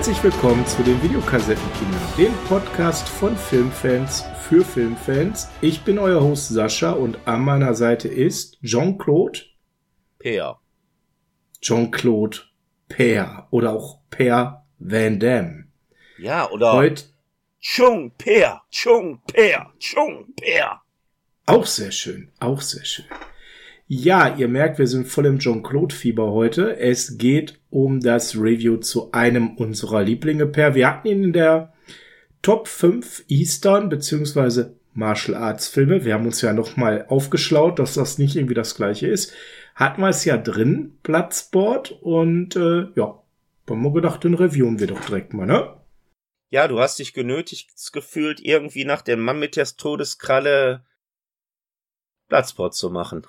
Herzlich willkommen zu den Videokassettenkino, dem Podcast von Filmfans für Filmfans. Ich bin euer Host Sascha und an meiner Seite ist Jean-Claude Peer. Jean-Claude Peer oder auch Peer Van Damme. Ja, oder Heute Chung Peer, Chung Peer, Chung Peer. auch sehr schön, auch sehr schön. Ja, ihr merkt, wir sind voll im Jean-Claude-Fieber heute. Es geht um das Review zu einem unserer Lieblinge per. Wir hatten ihn in der Top 5 Eastern bzw. Martial Arts Filme. Wir haben uns ja nochmal aufgeschlaut, dass das nicht irgendwie das gleiche ist. Hatten wir es ja drin, Platzboard. Und äh, ja, haben wir gedacht, den reviewen wir doch direkt mal, ne? Ja, du hast dich genötigt gefühlt, irgendwie nach dem Mann mit der Todeskralle Platzport zu machen.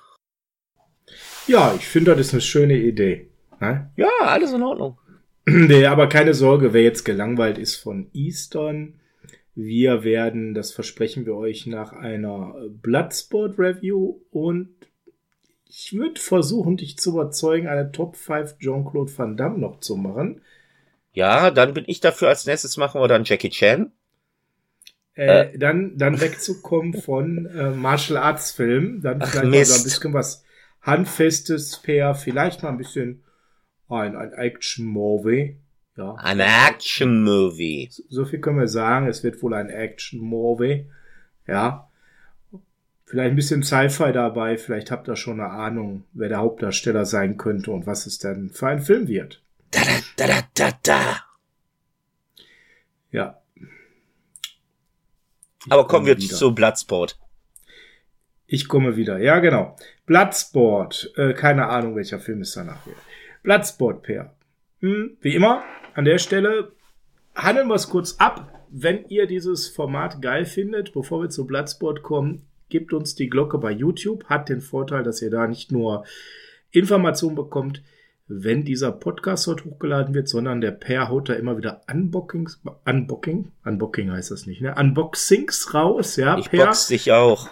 Ja, ich finde, das ist eine schöne Idee. Ne? Ja, alles in Ordnung. Nee, aber keine Sorge, wer jetzt gelangweilt ist von Eastern. Wir werden, das versprechen wir euch, nach einer Bloodsport Review und ich würde versuchen, dich zu überzeugen, eine Top 5 Jean-Claude Van Damme noch zu machen. Ja, dann bin ich dafür als nächstes machen wir dann Jackie Chan. Äh, Dann, dann wegzukommen von äh, Martial Arts Filmen, dann Ach, vielleicht mal so ein Mist. bisschen was Handfestes, fair, vielleicht mal ein bisschen ein, ein Action-Movie. Ja. Ein Action-Movie. So viel können wir sagen. Es wird wohl ein Action-Movie. Ja. Vielleicht ein bisschen Sci-Fi dabei. Vielleicht habt ihr schon eine Ahnung, wer der Hauptdarsteller sein könnte und was es denn für ein Film wird. Da, da, da, da, da, da. Ja. Aber kommen wir wieder. zu Bloodsport. Ich komme wieder. Ja, genau. Bloodsport. Äh, keine Ahnung, welcher Film es danach wird. Bloodsport, Per. Hm, wie immer, an der Stelle handeln wir es kurz ab. Wenn ihr dieses Format geil findet, bevor wir zu Bloodsport kommen, gebt uns die Glocke bei YouTube. Hat den Vorteil, dass ihr da nicht nur Informationen bekommt, wenn dieser Podcast dort hochgeladen wird, sondern der Per haut da immer wieder Unboxings, Unboxing, Unboxing heißt das nicht, ne? Unboxings raus, ja, Ich Per. box dich auch.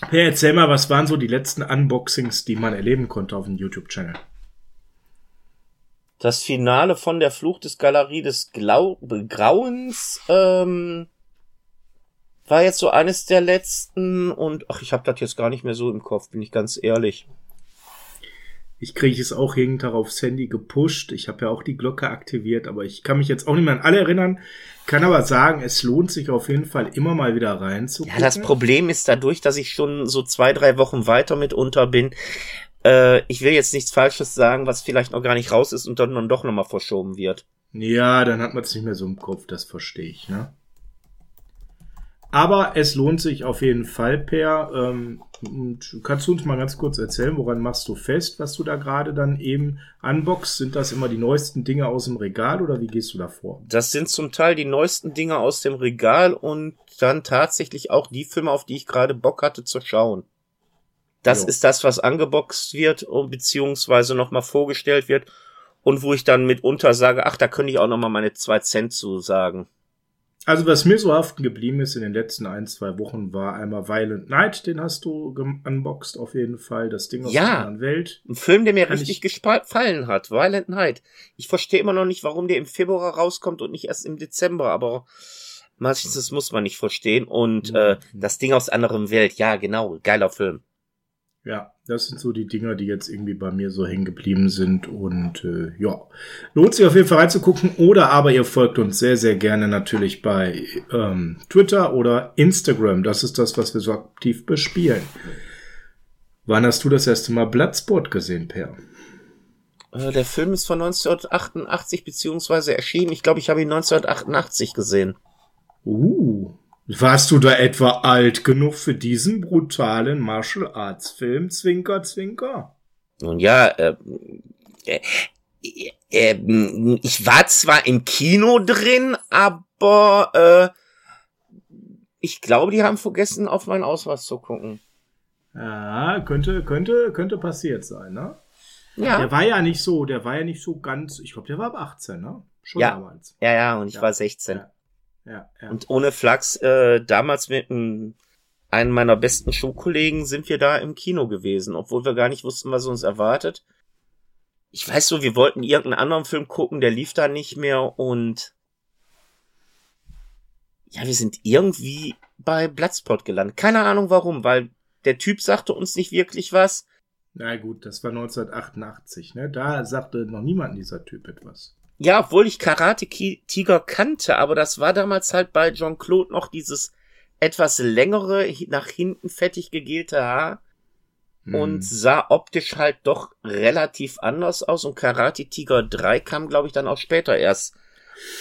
Per, erzähl mal, was waren so die letzten Unboxings, die man erleben konnte auf dem YouTube-Channel? Das Finale von der Fluch des Galerie des Glau Grauens ähm, war jetzt so eines der letzten und ach, ich habe das jetzt gar nicht mehr so im Kopf, bin ich ganz ehrlich. Ich kriege es auch jeden Tag aufs Handy gepusht. Ich habe ja auch die Glocke aktiviert, aber ich kann mich jetzt auch nicht mehr an alle erinnern. Kann aber sagen, es lohnt sich auf jeden Fall immer mal wieder Ja, reinzugucken. das Problem ist dadurch, dass ich schon so zwei, drei Wochen weiter mitunter bin. Äh, ich will jetzt nichts Falsches sagen, was vielleicht noch gar nicht raus ist und dann, dann doch nochmal verschoben wird. Ja, dann hat man es nicht mehr so im Kopf, das verstehe ich, ne? Aber es lohnt sich auf jeden Fall, Per. Ähm, und kannst du uns mal ganz kurz erzählen, woran machst du fest, was du da gerade dann eben unboxst? Sind das immer die neuesten Dinge aus dem Regal oder wie gehst du da vor? Das sind zum Teil die neuesten Dinge aus dem Regal und dann tatsächlich auch die Filme, auf die ich gerade Bock hatte zu schauen. Das Jo. ist das, was angeboxt wird beziehungsweise nochmal vorgestellt wird und wo ich dann mitunter sage, ach, da könnte ich auch nochmal meine zwei Cent zu sagen. Also was mir so haften geblieben ist in den letzten ein, zwei Wochen, war einmal Violent Night, den hast du unboxed auf jeden Fall, das Ding aus Ja. der anderen Welt. Ein Film, der mir Kann richtig ich- gefallen hat, Violent Night. Ich verstehe immer noch nicht, warum der im Februar rauskommt und nicht erst im Dezember, aber meistens muss man nicht verstehen. Und Mhm. äh, das Ding aus anderem Welt, ja, genau, geiler Film. Ja, das sind so die Dinger, die jetzt irgendwie bei mir so hängen geblieben sind und äh, ja, lohnt sich auf jeden Fall reinzugucken oder aber ihr folgt uns sehr, sehr gerne natürlich bei ähm, Twitter oder Instagram. Das ist das, was wir so aktiv bespielen. Wann hast du das erste Mal Bloodsport gesehen, Per? Äh, der Film ist von 1988 beziehungsweise erschienen. Ich glaube, ich habe ihn 1988 gesehen. Uh, warst du da etwa alt genug für diesen brutalen Martial Arts Film? Zwinker, zwinker. Nun ja, äh, äh, äh, äh, ich war zwar im Kino drin, aber äh, ich glaube, die haben vergessen, auf meinen Ausweis zu gucken. Ja, könnte, könnte, könnte passiert sein, ne? Ja, Der war ja nicht so, der war ja nicht so ganz, ich glaube, der war ab 18, ne? Schon Ja. damals. ja, ja, und ich Ja. war 16. Ja. Ja, ja. Und ohne Flachs, äh, damals mit einem, einem meiner besten Schulkollegen sind wir da im Kino gewesen, obwohl wir gar nicht wussten, was uns erwartet. ich weiß so, wir wollten irgendeinen anderen Film gucken, der lief da nicht mehr und ja, wir sind irgendwie bei Bloodspot gelandet. Keine Ahnung warum, weil der Typ sagte uns nicht wirklich was. Na gut, das war 1988, ne? Da sagte noch niemand dieser Typ etwas. Ja, obwohl ich Karate Tiger kannte, aber das war damals halt bei John Claude noch dieses etwas längere, nach hinten fettig gegelte Haar hm. und sah optisch halt doch relativ anders aus und Karate Tiger 3 kam, glaube ich, dann auch später erst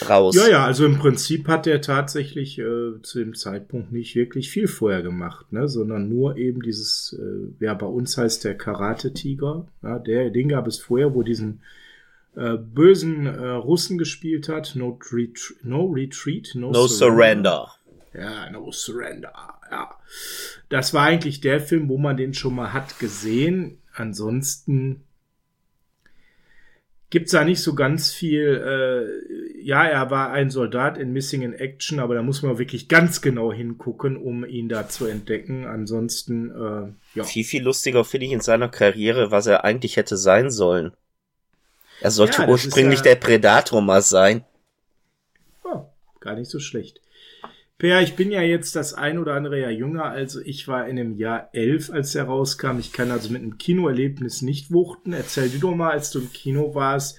raus. Ja, ja, also im Prinzip hat er tatsächlich äh, zu dem Zeitpunkt nicht wirklich viel vorher gemacht, ne, sondern nur eben dieses, äh, ja, bei uns heißt der Karate Tiger, ja, der, den gab es vorher, wo diesen äh, bösen äh, Russen gespielt hat, No, Ret no Retreat, No, no surrender. surrender. Ja, No Surrender, ja. Das war eigentlich der Film, wo man den schon mal hat gesehen. Ansonsten gibt's da nicht so ganz viel. Äh, ja, er war ein Soldat in Missing in Action, aber da muss man wirklich ganz genau hingucken, um ihn da zu entdecken. Ansonsten, äh, ja. Viel, viel lustiger finde ich in seiner Karriere, was er eigentlich hätte sein sollen. Er sollte ja, ursprünglich ja, der Predator mal sein. Oh, gar nicht so schlecht. Per, ich bin ja jetzt das ein oder andere Jahr jünger, also ich war in dem Jahr elf, als er rauskam. Ich kann also mit einem Kinoerlebnis nicht wuchten. Erzähl dir doch mal, als du im Kino warst,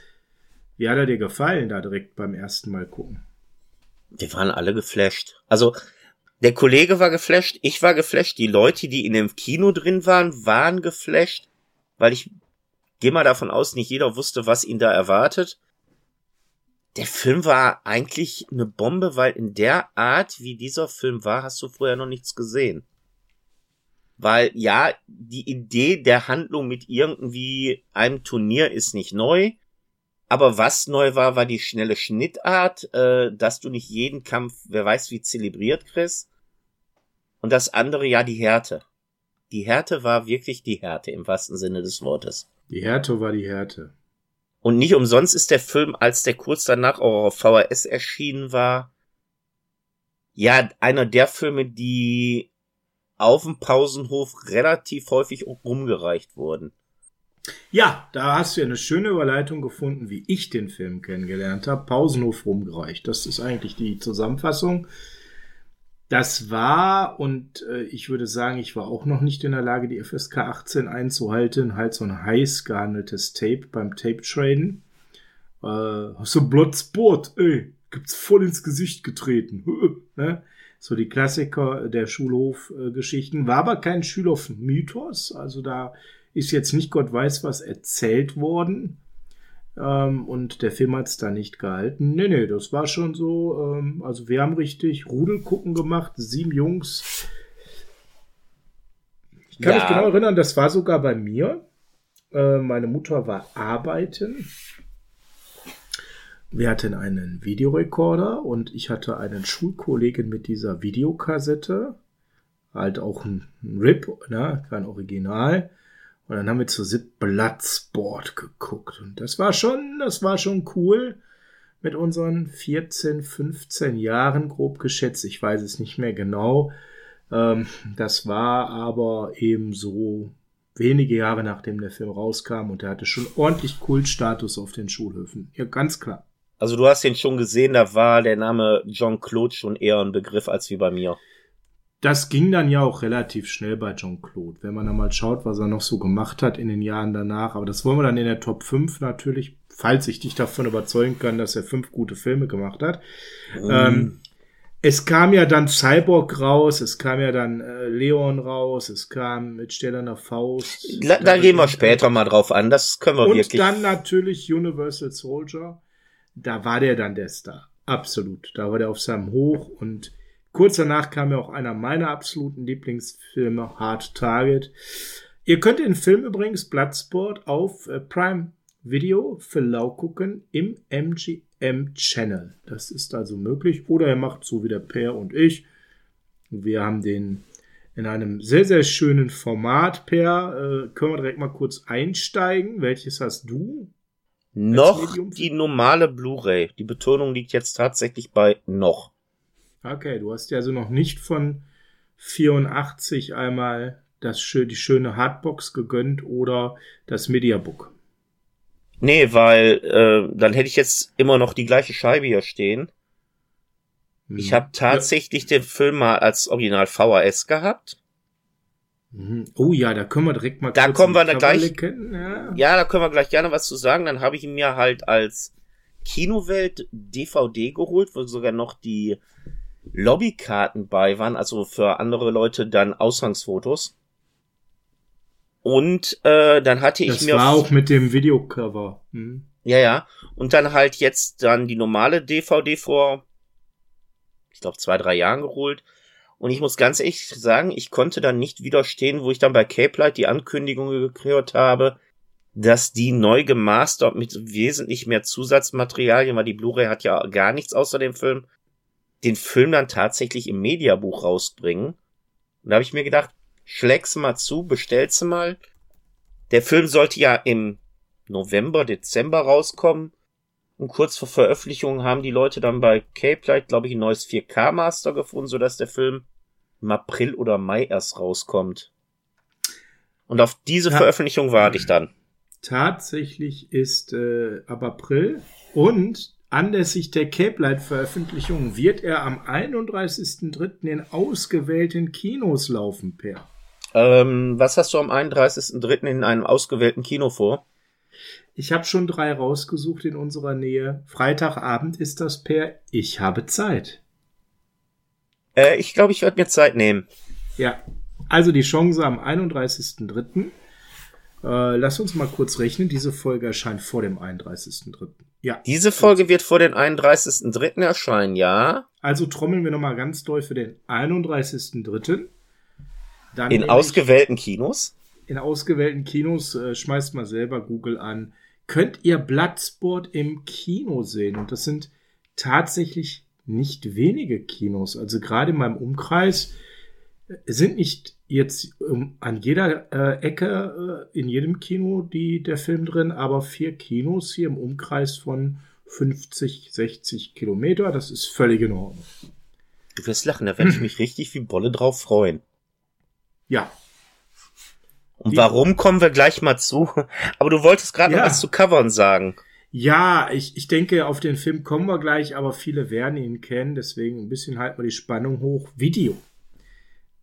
wie hat er dir gefallen, da direkt beim ersten Mal gucken? Wir waren alle geflasht. Also, der Kollege war geflasht, ich war geflasht, die Leute, die in dem Kino drin waren, waren geflasht, weil ich gehe mal davon aus, nicht jeder wusste, was ihn da erwartet der Film war eigentlich eine Bombe, weil in der Art, wie dieser Film war, hast du vorher noch nichts gesehen. Weil ja, die Idee der Handlung mit irgendwie einem Turnier ist nicht neu. Aber was neu war, war die schnelle Schnittart, äh, dass du nicht jeden Kampf, wer weiß wie zelebriert kriegst. Und das andere ja die Härte. Die Härte war wirklich die Härte im wahrsten Sinne des Wortes. Die Härte war die Härte. Und nicht umsonst ist der Film, als der kurz danach auch auf VHS erschienen war, ja, einer der Filme, die auf dem Pausenhof relativ häufig rumgereicht wurden. Ja, da hast du ja eine schöne Überleitung gefunden, wie ich den Film kennengelernt habe. Pausenhof rumgereicht. Das ist eigentlich die Zusammenfassung. Das war, und äh, ich würde sagen, ich war auch noch nicht in der Lage, die FSK 18 einzuhalten, halt so ein heiß gehandeltes Tape beim Tape-Traden. Äh, hast du Bloodsport, ey, gibt's voll ins Gesicht getreten. ne? So die Klassiker der Schulhof-Geschichten. War aber kein Schulhof-Mythos, also da ist jetzt nicht Gott weiß was erzählt worden. Ähm, und der Film hat's da nicht gehalten. Nee, nee, das war schon so. Ähm, also wir haben richtig Rudelgucken gemacht, sieben Jungs. Ich kann ja. mich genau erinnern, das war sogar bei mir. Äh, meine Mutter war arbeiten. Wir hatten einen Videorekorder und ich hatte einen Schulkollegen mit dieser Videokassette. Halt auch ein, ein RIP, ne? kein Original. Und dann haben wir zu SIP Bloodsport geguckt. Und das war schon, das war schon cool. Mit unseren 14, 15 Jahren, grob geschätzt. Ich weiß es nicht mehr genau. Ähm, das war aber eben so wenige Jahre nachdem der Film rauskam und er hatte schon ordentlich Kultstatus auf den Schulhöfen. Ja, ganz klar. Also du hast ihn schon gesehen, da war der Name John Claude schon eher ein Begriff als wie bei mir das ging dann ja auch relativ schnell bei Jean-Claude, wenn man dann mal schaut, was er noch so gemacht hat in den Jahren danach. Aber das wollen wir dann in der Top 5 natürlich, falls ich dich davon überzeugen kann, dass er fünf gute Filme gemacht hat. Mhm. Ähm, es kam ja dann Cyborg raus, es kam ja dann äh, Leon raus, es kam mit Stellerner Faust. Da, da gehen wir später mal drauf an, das können wir und wirklich. Und dann natürlich Universal Soldier, da war der dann der Star. Absolut. Da war der auf seinem Hoch und Kurz danach kam ja auch einer meiner absoluten Lieblingsfilme, Hard Target. Ihr könnt den Film übrigens Bloodsport auf äh, Prime Video für lau gucken im MGM Channel. Das ist also möglich. Oder er macht so wie der Per und ich. Wir haben den in einem sehr, sehr schönen Format, Per. Äh, können wir direkt mal kurz einsteigen. Welches hast du? Noch die normale Blu-ray. Die Betonung liegt jetzt tatsächlich bei noch. Okay, du hast ja also noch nicht von 84 einmal das, die schöne Hardbox gegönnt oder das Mediabook. Nee, weil äh, dann hätte ich jetzt immer noch die gleiche Scheibe hier stehen. Hm. Ich habe tatsächlich ja. den Film mal als Original VHS gehabt. Mhm. Oh ja, da können wir direkt mal. Da kommen wir da gleich. Ja. ja, da können wir gleich gerne was zu sagen. Dann habe ich ihn mir halt als Kinowelt DVD geholt, wo sogar noch die Lobbykarten bei waren, also für andere Leute dann Ausgangsfotos. Und äh, dann hatte ich das mir. Das war auch mit dem Videocover. Hm. Ja, ja. Und dann halt jetzt dann die normale DVD vor, ich glaube, zwei, drei Jahren geholt. Und ich muss ganz ehrlich sagen, ich konnte dann nicht widerstehen, wo ich dann bei Cape Light die Ankündigung gekriegt habe, dass die neu gemastert mit wesentlich mehr Zusatzmaterialien, weil die Blu-ray hat ja gar nichts außer dem Film, den Film dann tatsächlich im Mediabuch rausbringen. Und da habe ich mir gedacht, schläg's mal zu, bestell's mal. Der Film sollte ja im November, Dezember rauskommen. Und kurz vor Veröffentlichung haben die Leute dann bei Cape Light, glaube ich, ein neues 4K Master gefunden, sodass der Film im April oder Mai erst rauskommt. Und auf diese ja. Veröffentlichung warte ich dann. Tatsächlich ist äh, ab April und anlässlich der Cape Light Veröffentlichung wird er am 31.03. in ausgewählten Kinos laufen, Per. Ähm, was hast du am 31.03. in einem ausgewählten Kino vor? Ich habe schon drei rausgesucht in unserer Nähe. Freitagabend ist das per Ich habe Zeit. Äh, ich glaube, ich werde mir Zeit nehmen. Ja, also die Chance am 31.03. Äh, lass uns mal kurz rechnen. Diese Folge erscheint vor dem 31.03. Ja. Diese Folge wird vor dem 31.03. erscheinen, ja. Also trommeln wir nochmal ganz doll für den 31.03. Dann in ausgewählten Kinos? In ausgewählten Kinos, äh, schmeißt mal selber Google an. Könnt ihr Bloodsport im Kino sehen? Und das sind tatsächlich nicht wenige Kinos. Also gerade in meinem Umkreis äh, sind nicht jetzt um, an jeder äh, Ecke äh, in jedem Kino die, der Film drin, aber vier Kinos hier im Umkreis von 50, 60 Kilometer. Das ist völlig in Ordnung. Du wirst lachen, da werde ich mich richtig wie Bolle drauf freuen. Ja. Und Die, warum kommen wir gleich mal zu? Aber du wolltest gerade ja. noch was zu Covern sagen. Ja, ich, ich denke, auf den Film kommen wir gleich, aber viele werden ihn kennen, deswegen ein bisschen halten wir die Spannung hoch. Video.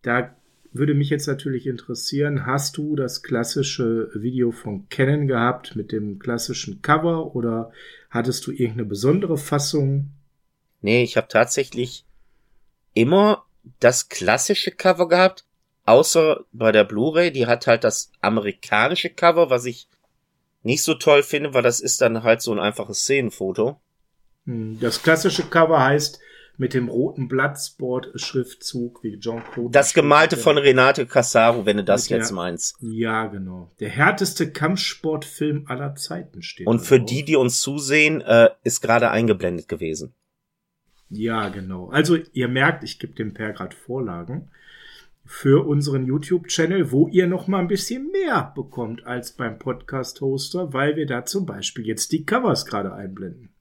Da würde mich jetzt natürlich interessieren, hast du das klassische Video von Canon gehabt mit dem klassischen Cover oder hattest du irgendeine besondere Fassung? Nee, ich habe tatsächlich immer das klassische Cover gehabt, Außer bei der Blu-ray, die hat halt das amerikanische Cover, was ich nicht so toll finde, weil das ist dann halt so ein einfaches Szenenfoto. Hm, das klassische Cover heißt mit dem roten Bloodsport-Schriftzug wie John Claude. Das gemalte von Renate Cassaro, wenn du das jetzt der, meinst. Ja, genau. Der härteste Kampfsportfilm aller Zeiten steht. Und für drauf. die, die uns zusehen, äh, ist gerade eingeblendet gewesen. Ja, genau. Also ihr merkt, ich gebe dem Per grad Vorlagen für unseren YouTube-Channel, wo ihr noch mal ein bisschen mehr bekommt als beim Podcast-Hoster, weil wir da zum Beispiel jetzt die Covers gerade einblenden.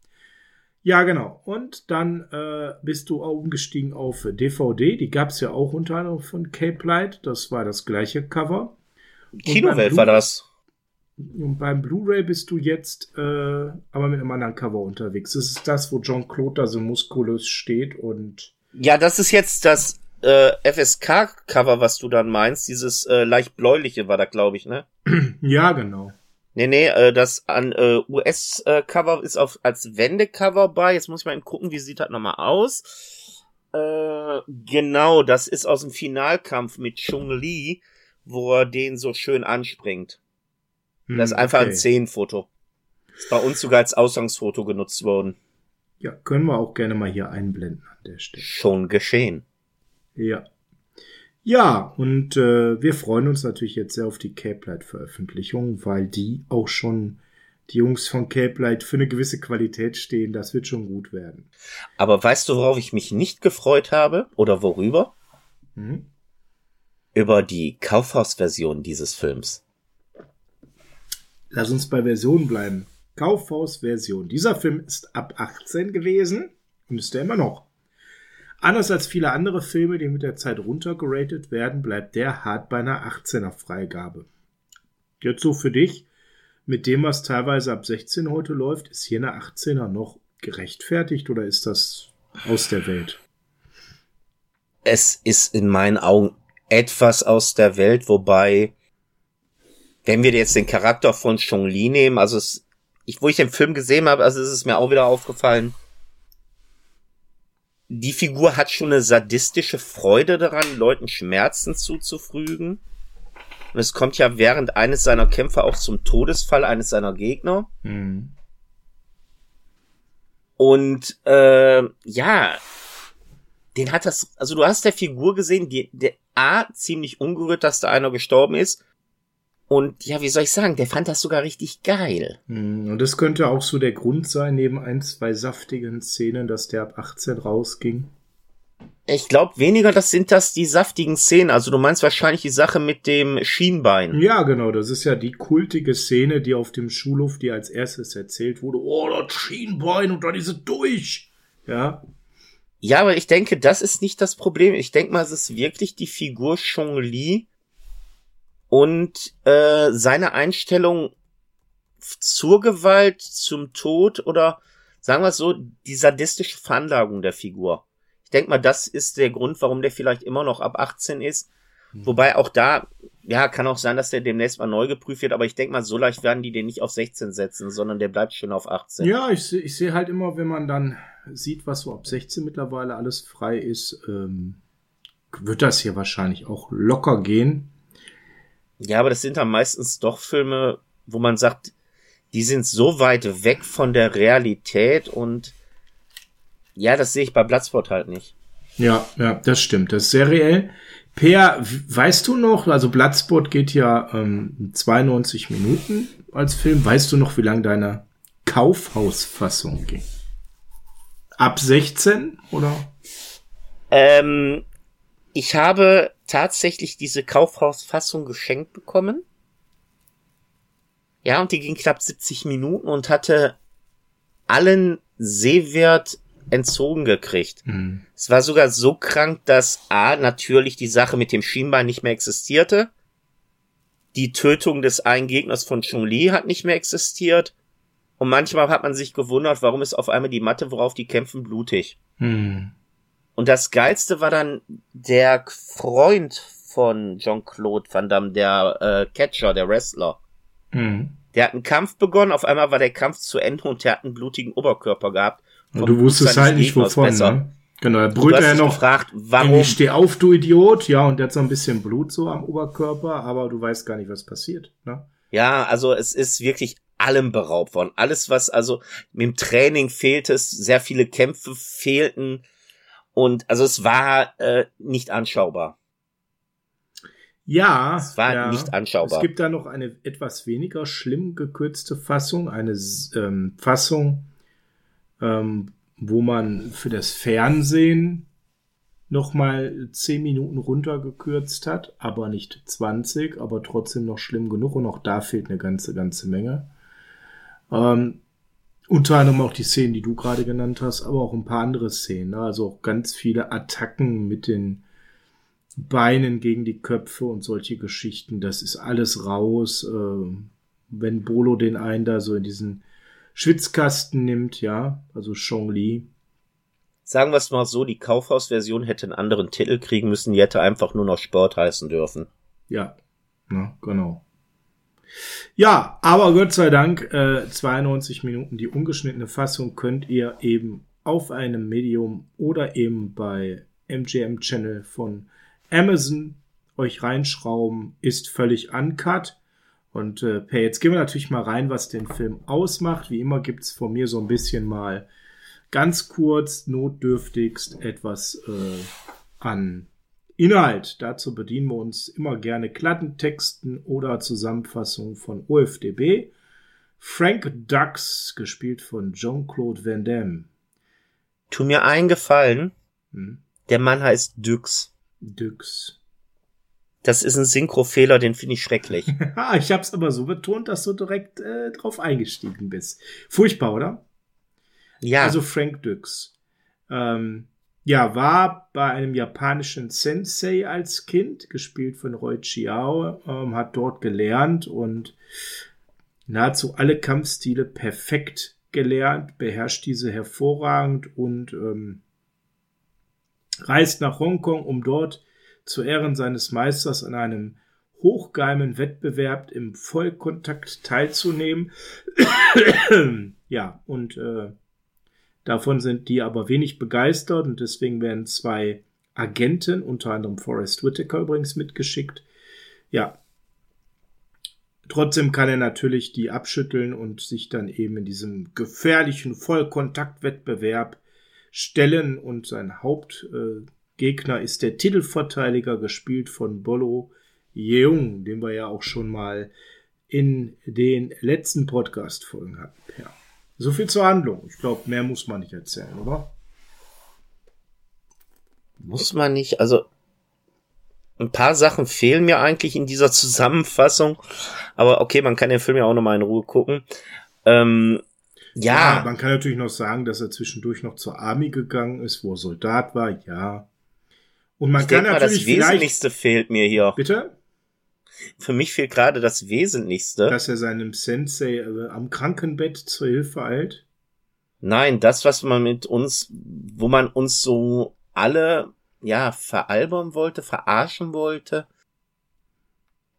Ja, genau. Und dann äh, bist du umgestiegen auf DVD. Die gab es ja auch unter anderem von Cape Light. Das war das gleiche Cover. Kinowelt war das. Und beim Blu-ray bist du jetzt äh, aber mit einem anderen Cover unterwegs. Das ist das, wo John Claude da so muskulös steht und. Ja, das ist jetzt das äh, FSK-Cover, was du dann meinst, dieses äh, leicht bläuliche war da, glaube ich, ne? Ja, genau. Nee, nee, äh, das an äh, US-Cover ist auf als Wendecover bei. Jetzt muss ich mal eben gucken, wie sieht das nochmal aus. Äh, genau, das ist aus dem Finalkampf mit Chung Li, wo er den so schön anspringt. Hm, das ist einfach okay. ein Szenenfoto. Ist bei uns sogar als Ausgangsfoto genutzt worden. Ja, können wir auch gerne mal hier einblenden an der Stelle. Schon geschehen. Ja. Ja, und äh, wir freuen uns natürlich jetzt sehr auf die Cape Light Veröffentlichung, weil die auch schon die Jungs von Cape Light für eine gewisse Qualität stehen. Das wird schon gut werden. Aber weißt du, worauf ich mich nicht gefreut habe? Oder worüber? Hm? Über die Kaufhausversion dieses Films. Lass uns bei Version bleiben. Kaufhausversion. Dieser Film ist ab 18 gewesen und ist er immer noch. Anders als viele andere Filme, die mit der Zeit runtergeratet werden, bleibt der hart bei einer 18er Freigabe. Jetzt so für dich. mit dem, was teilweise ab 16 heute läuft, ist hier eine 18er noch gerechtfertigt oder ist das aus der Welt? Es ist in meinen Augen etwas aus der Welt, wobei, wenn wir jetzt den Charakter von Chong Li nehmen, also es, ich, wo ich den Film gesehen habe, also ist es mir auch wieder aufgefallen, die Figur hat schon eine sadistische Freude daran, Leuten Schmerzen zuzufügen. Und es kommt ja während eines seiner Kämpfe auch zum Todesfall eines seiner Gegner. Mhm. Und äh, ja, den hat das, also du hast der Figur gesehen, die, der A, ziemlich ungerührt, dass da einer gestorben ist. Und ja, wie soll ich sagen, der fand das sogar richtig geil. Hm, und das könnte auch so der Grund sein, neben ein, zwei saftigen Szenen, dass der ab 18 rausging. Ich glaube weniger, das sind das die saftigen Szenen. Also du meinst wahrscheinlich die Sache mit dem Schienbein. Ja, genau. Das ist ja die kultige Szene, die auf dem Schulhof dir als erstes erzählt wurde. Oh, das Schienbein und dann ist es durch. Ja. Ja, aber ich denke, das ist nicht das Problem. Ich denke mal, es ist wirklich die Figur Chong Li und äh, seine Einstellung zur Gewalt, zum Tod oder sagen wir es so, die sadistische Veranlagung der Figur. Ich denke mal, das ist der Grund, warum der vielleicht immer noch ab 18 ist. Mhm. Wobei auch da, ja, kann auch sein, dass der demnächst mal neu geprüft wird, aber ich denke mal, so leicht werden die den nicht auf 16 setzen, sondern der bleibt schon auf 18. Ja, ich, ich sehe halt immer, wenn man dann sieht, was so ab 16 mittlerweile alles frei ist, ähm, wird das hier wahrscheinlich auch locker gehen. Ja, aber das sind dann meistens doch Filme, wo man sagt, die sind so weit weg von der Realität und ja, das sehe ich bei Bloodsport halt nicht. Ja, ja, das stimmt. Das ist sehr reell. Per, weißt du noch, also Bloodsport geht ja ähm, 92 Minuten als Film. Weißt du noch, wie lang deine Kaufhausfassung ging? Ab 16 oder? Ähm, ich habe tatsächlich diese Kaufhausfassung geschenkt bekommen. Ja, und die ging knapp 70 Minuten und hatte allen Sehwert entzogen gekriegt. Mhm. Es war sogar so krank, dass A, natürlich die Sache mit dem Schienbein nicht mehr existierte. Die Tötung des einen Gegners von Chun-Li hat nicht mehr existiert. Und manchmal hat man sich gewundert, warum ist auf einmal die Matte, worauf die kämpfen, blutig. Hm. Und das Geilste war dann der Freund von Jean-Claude Van Damme, der äh, Catcher, der Wrestler. Hm. Der hat einen Kampf begonnen, auf einmal war der Kampf zu Ende und der hat einen blutigen Oberkörper gehabt. Und du wusstest halt nicht wovon, ne? Genau, er brüllt ja noch, gefragt, warum? Steh auf, du Idiot. Ja, und der hat so ein bisschen Blut so am Oberkörper, aber du weißt gar nicht, was passiert, ne? Ja, also es ist wirklich allem beraubt worden. Alles, was also mit dem Training fehlt es, sehr viele Kämpfe fehlten und also es war äh, nicht anschaubar. Ja, es war ja. nicht anschaubar. Es gibt da noch eine etwas weniger schlimm gekürzte Fassung, eine ähm, Fassung, ähm, wo man für das Fernsehen nochmal 10 Minuten runtergekürzt hat, aber nicht 20, aber trotzdem noch schlimm genug und auch da fehlt eine ganze, ganze Menge. Ähm, unter anderem auch die Szenen, die du gerade genannt hast, aber auch ein paar andere Szenen. Ne? Also auch ganz viele Attacken mit den Beinen gegen die Köpfe und solche Geschichten. Das ist alles raus. Äh, wenn Bolo den einen da so in diesen Schwitzkasten nimmt, ja, also Chong Li. Sagen wir es mal so, die Kaufhausversion hätte einen anderen Titel kriegen müssen, die hätte einfach nur noch Sport heißen dürfen. Ja, na, genau. Ja, aber Gott sei Dank, äh, 92 Minuten die ungeschnittene Fassung könnt ihr eben auf einem Medium oder eben bei MGM Channel von Amazon euch reinschrauben, ist völlig uncut. Und äh, per jetzt gehen wir natürlich mal rein, was den Film ausmacht. Wie immer gibt's von mir so ein bisschen mal ganz kurz, notdürftigst etwas äh, an Inhalt. Dazu bedienen wir uns immer gerne Kladdentexten oder Zusammenfassungen von OFDB. Frank Dux, gespielt von Jean-Claude Van Damme. Tu mir einen Gefallen. Hm? Der Mann heißt Dux. Dux. Das ist ein Synchrofehler, den finde ich schrecklich. ich hab's aber so betont, dass du direkt äh, drauf eingestiegen bist. Furchtbar, oder? Ja. Also Frank Dux. Ähm, ja, war bei einem japanischen Sensei als Kind, gespielt von Roy Chiao, ähm, hat dort gelernt und nahezu alle Kampfstile perfekt gelernt, beherrscht diese hervorragend und ähm, reist nach Hongkong, um dort zu Ehren seines Meisters an einem hochgeheimen Wettbewerb im Vollkontakt teilzunehmen. ja, und äh, davon sind die aber wenig begeistert und deswegen werden zwei Agenten, unter anderem Forrest Whitaker übrigens mitgeschickt. Ja, Trotzdem kann er natürlich die abschütteln und sich dann eben in diesem gefährlichen Vollkontaktwettbewerb stellen und sein Hauptgegner äh, ist der Titelverteidiger, gespielt von Bolo Yeung, den wir ja auch schon mal in den letzten Podcast-Folgen hatten. Ja. So viel zur Handlung. Ich glaube, mehr muss man nicht erzählen, oder? Muss man nicht. Also ein paar Sachen fehlen mir eigentlich in dieser Zusammenfassung. Aber okay, man kann den Film ja auch nochmal in Ruhe gucken. Ähm, ja. ja. Man kann natürlich noch sagen, dass er zwischendurch noch zur Army gegangen ist, wo er Soldat war, ja. Und man ich kann natürlich. Mal, das Wesentlichste fehlt mir hier. Bitte? Für mich fehlt gerade das Wesentlichste. Dass er seinem Sensei äh, am Krankenbett zur Hilfe eilt? Nein, das, was man mit uns, wo man uns so alle, ja, veralbern wollte, verarschen wollte.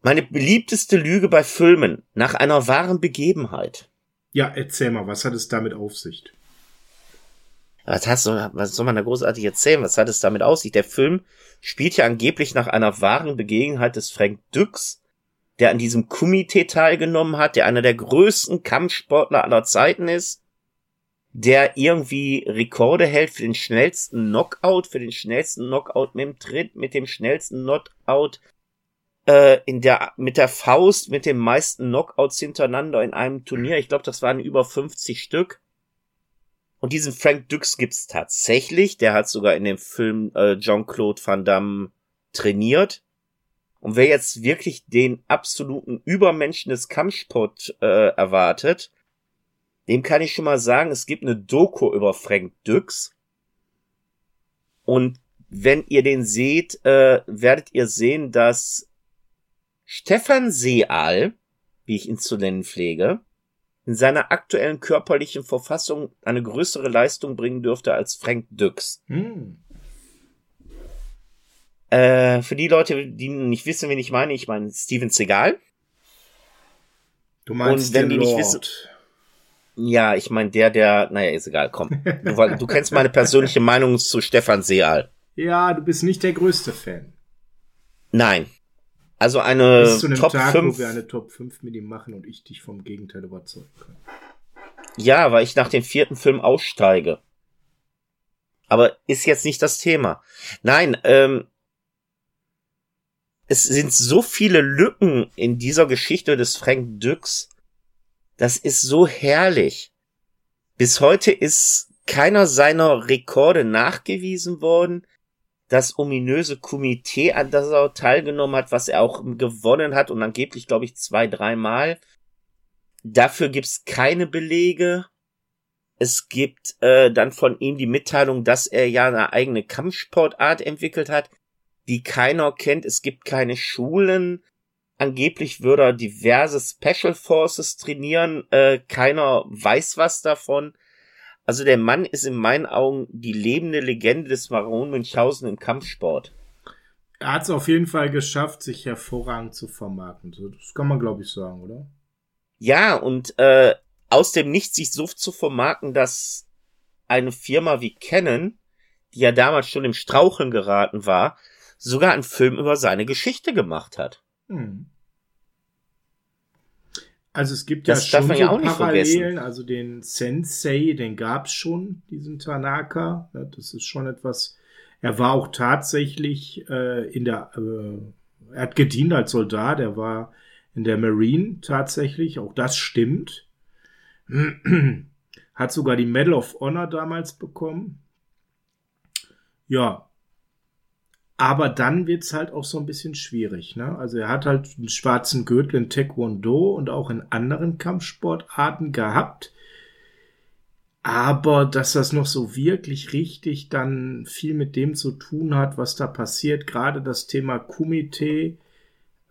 Meine beliebteste Lüge bei Filmen nach einer wahren Begebenheit. Ja, erzähl mal, was hat es damit auf sich? Was, hast du, was soll man da großartig erzählen? Was hat es damit aus sich? Der Film spielt ja angeblich nach einer wahren Begebenheit des Frank Dux, der an diesem Kumite teilgenommen hat, der einer der größten Kampfsportler aller Zeiten ist, der irgendwie Rekorde hält für den schnellsten Knockout, für den schnellsten Knockout mit dem Tritt, mit dem schnellsten Knockout äh, in der mit der Faust, mit den meisten Knockouts hintereinander in einem Turnier. Ich glaube, das waren über 50 Stück. Und diesen Frank Dux gibt's tatsächlich. Der hat sogar in dem Film äh, Jean-Claude Van Damme trainiert. Und wer jetzt wirklich den absoluten Übermenschen des Kampfsport äh, erwartet, dem kann ich schon mal sagen, es gibt eine Doku über Frank Dux. Und wenn ihr den seht, äh, werdet ihr sehen, dass Stefan Seal, wie ich ihn zu nennen pflege, in seiner aktuellen körperlichen Verfassung eine größere Leistung bringen dürfte als Frank Dux. Hm. Äh, für die Leute, die nicht wissen, wen ich meine, ich meine Steven Seagal. Du meinst Und wenn die Lord. nicht wissen. Ja, ich meine der, der, naja, ist egal, komm. Du, du kennst meine persönliche Meinung zu Stefan Seal. Ja, du bist nicht der größte Fan. Nein, also eine Bis zu einem Top Tag, 5. wo wir eine Top 5 mit ihm machen und ich dich vom Gegenteil überzeugen kann. Ja, weil ich nach dem vierten Film aussteige. Aber ist jetzt nicht das Thema. Nein, ähm, es sind so viele Lücken in dieser Geschichte des Frank Dux. Das ist so herrlich. Bis heute ist keiner seiner Rekorde nachgewiesen worden das ominöse Komitee, an das er teilgenommen hat, was er auch gewonnen hat und angeblich, glaube ich, zwei, dreimal. Dafür gibt's keine Belege. Es gibt äh, dann von ihm die Mitteilung, dass er ja eine eigene Kampfsportart entwickelt hat, die keiner kennt. Es gibt keine Schulen. Angeblich würde er diverse Special Forces trainieren. Äh, keiner weiß was davon. Also der Mann ist in meinen Augen die lebende Legende des Baron Münchhausen im Kampfsport. Er hat es auf jeden Fall geschafft, sich hervorragend zu vermarkten. Das kann man, glaube ich, sagen, oder? Ja, und äh, aus dem Nichts sich so zu vermarkten, dass eine Firma wie Canon, die ja damals schon im Straucheln geraten war, sogar einen Film über seine Geschichte gemacht hat. Hm. Also es gibt das ja schon so ja Parallelen, also den Sensei, den gab's schon, diesen Tanaka. Das ist schon etwas. Er war auch tatsächlich äh, in der, äh, er hat gedient als Soldat, er war in der Marine tatsächlich, auch das stimmt. hat sogar die Medal of Honor damals bekommen. Ja, aber dann wird's halt auch so ein bisschen schwierig. Ne? Also er hat halt einen schwarzen Gürtel in Taekwondo und auch in anderen Kampfsportarten gehabt. Aber dass das noch so wirklich richtig dann viel mit dem zu tun hat, was da passiert, gerade das Thema Kumite,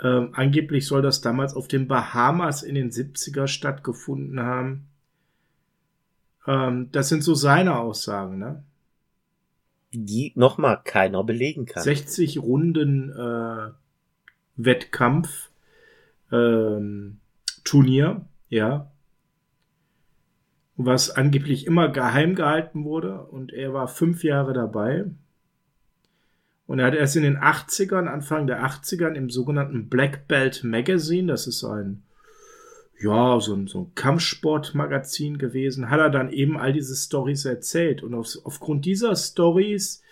Ähm, angeblich soll das damals auf den Bahamas in den 70er stattgefunden haben. Ähm, das sind so seine Aussagen, ne? Die nochmal keiner belegen kann. 60 Runden äh, Wettkampf, ähm, Turnier, ja. Was angeblich immer geheim gehalten wurde und er war fünf Jahre dabei. Und er hat erst in den 80ern, Anfang der 80ern im sogenannten Black Belt Magazine, das ist ein, ja, so ein, so ein Kampfsportmagazin gewesen, hat er dann eben all diese Stories erzählt. Und auf, aufgrund dieser Stories,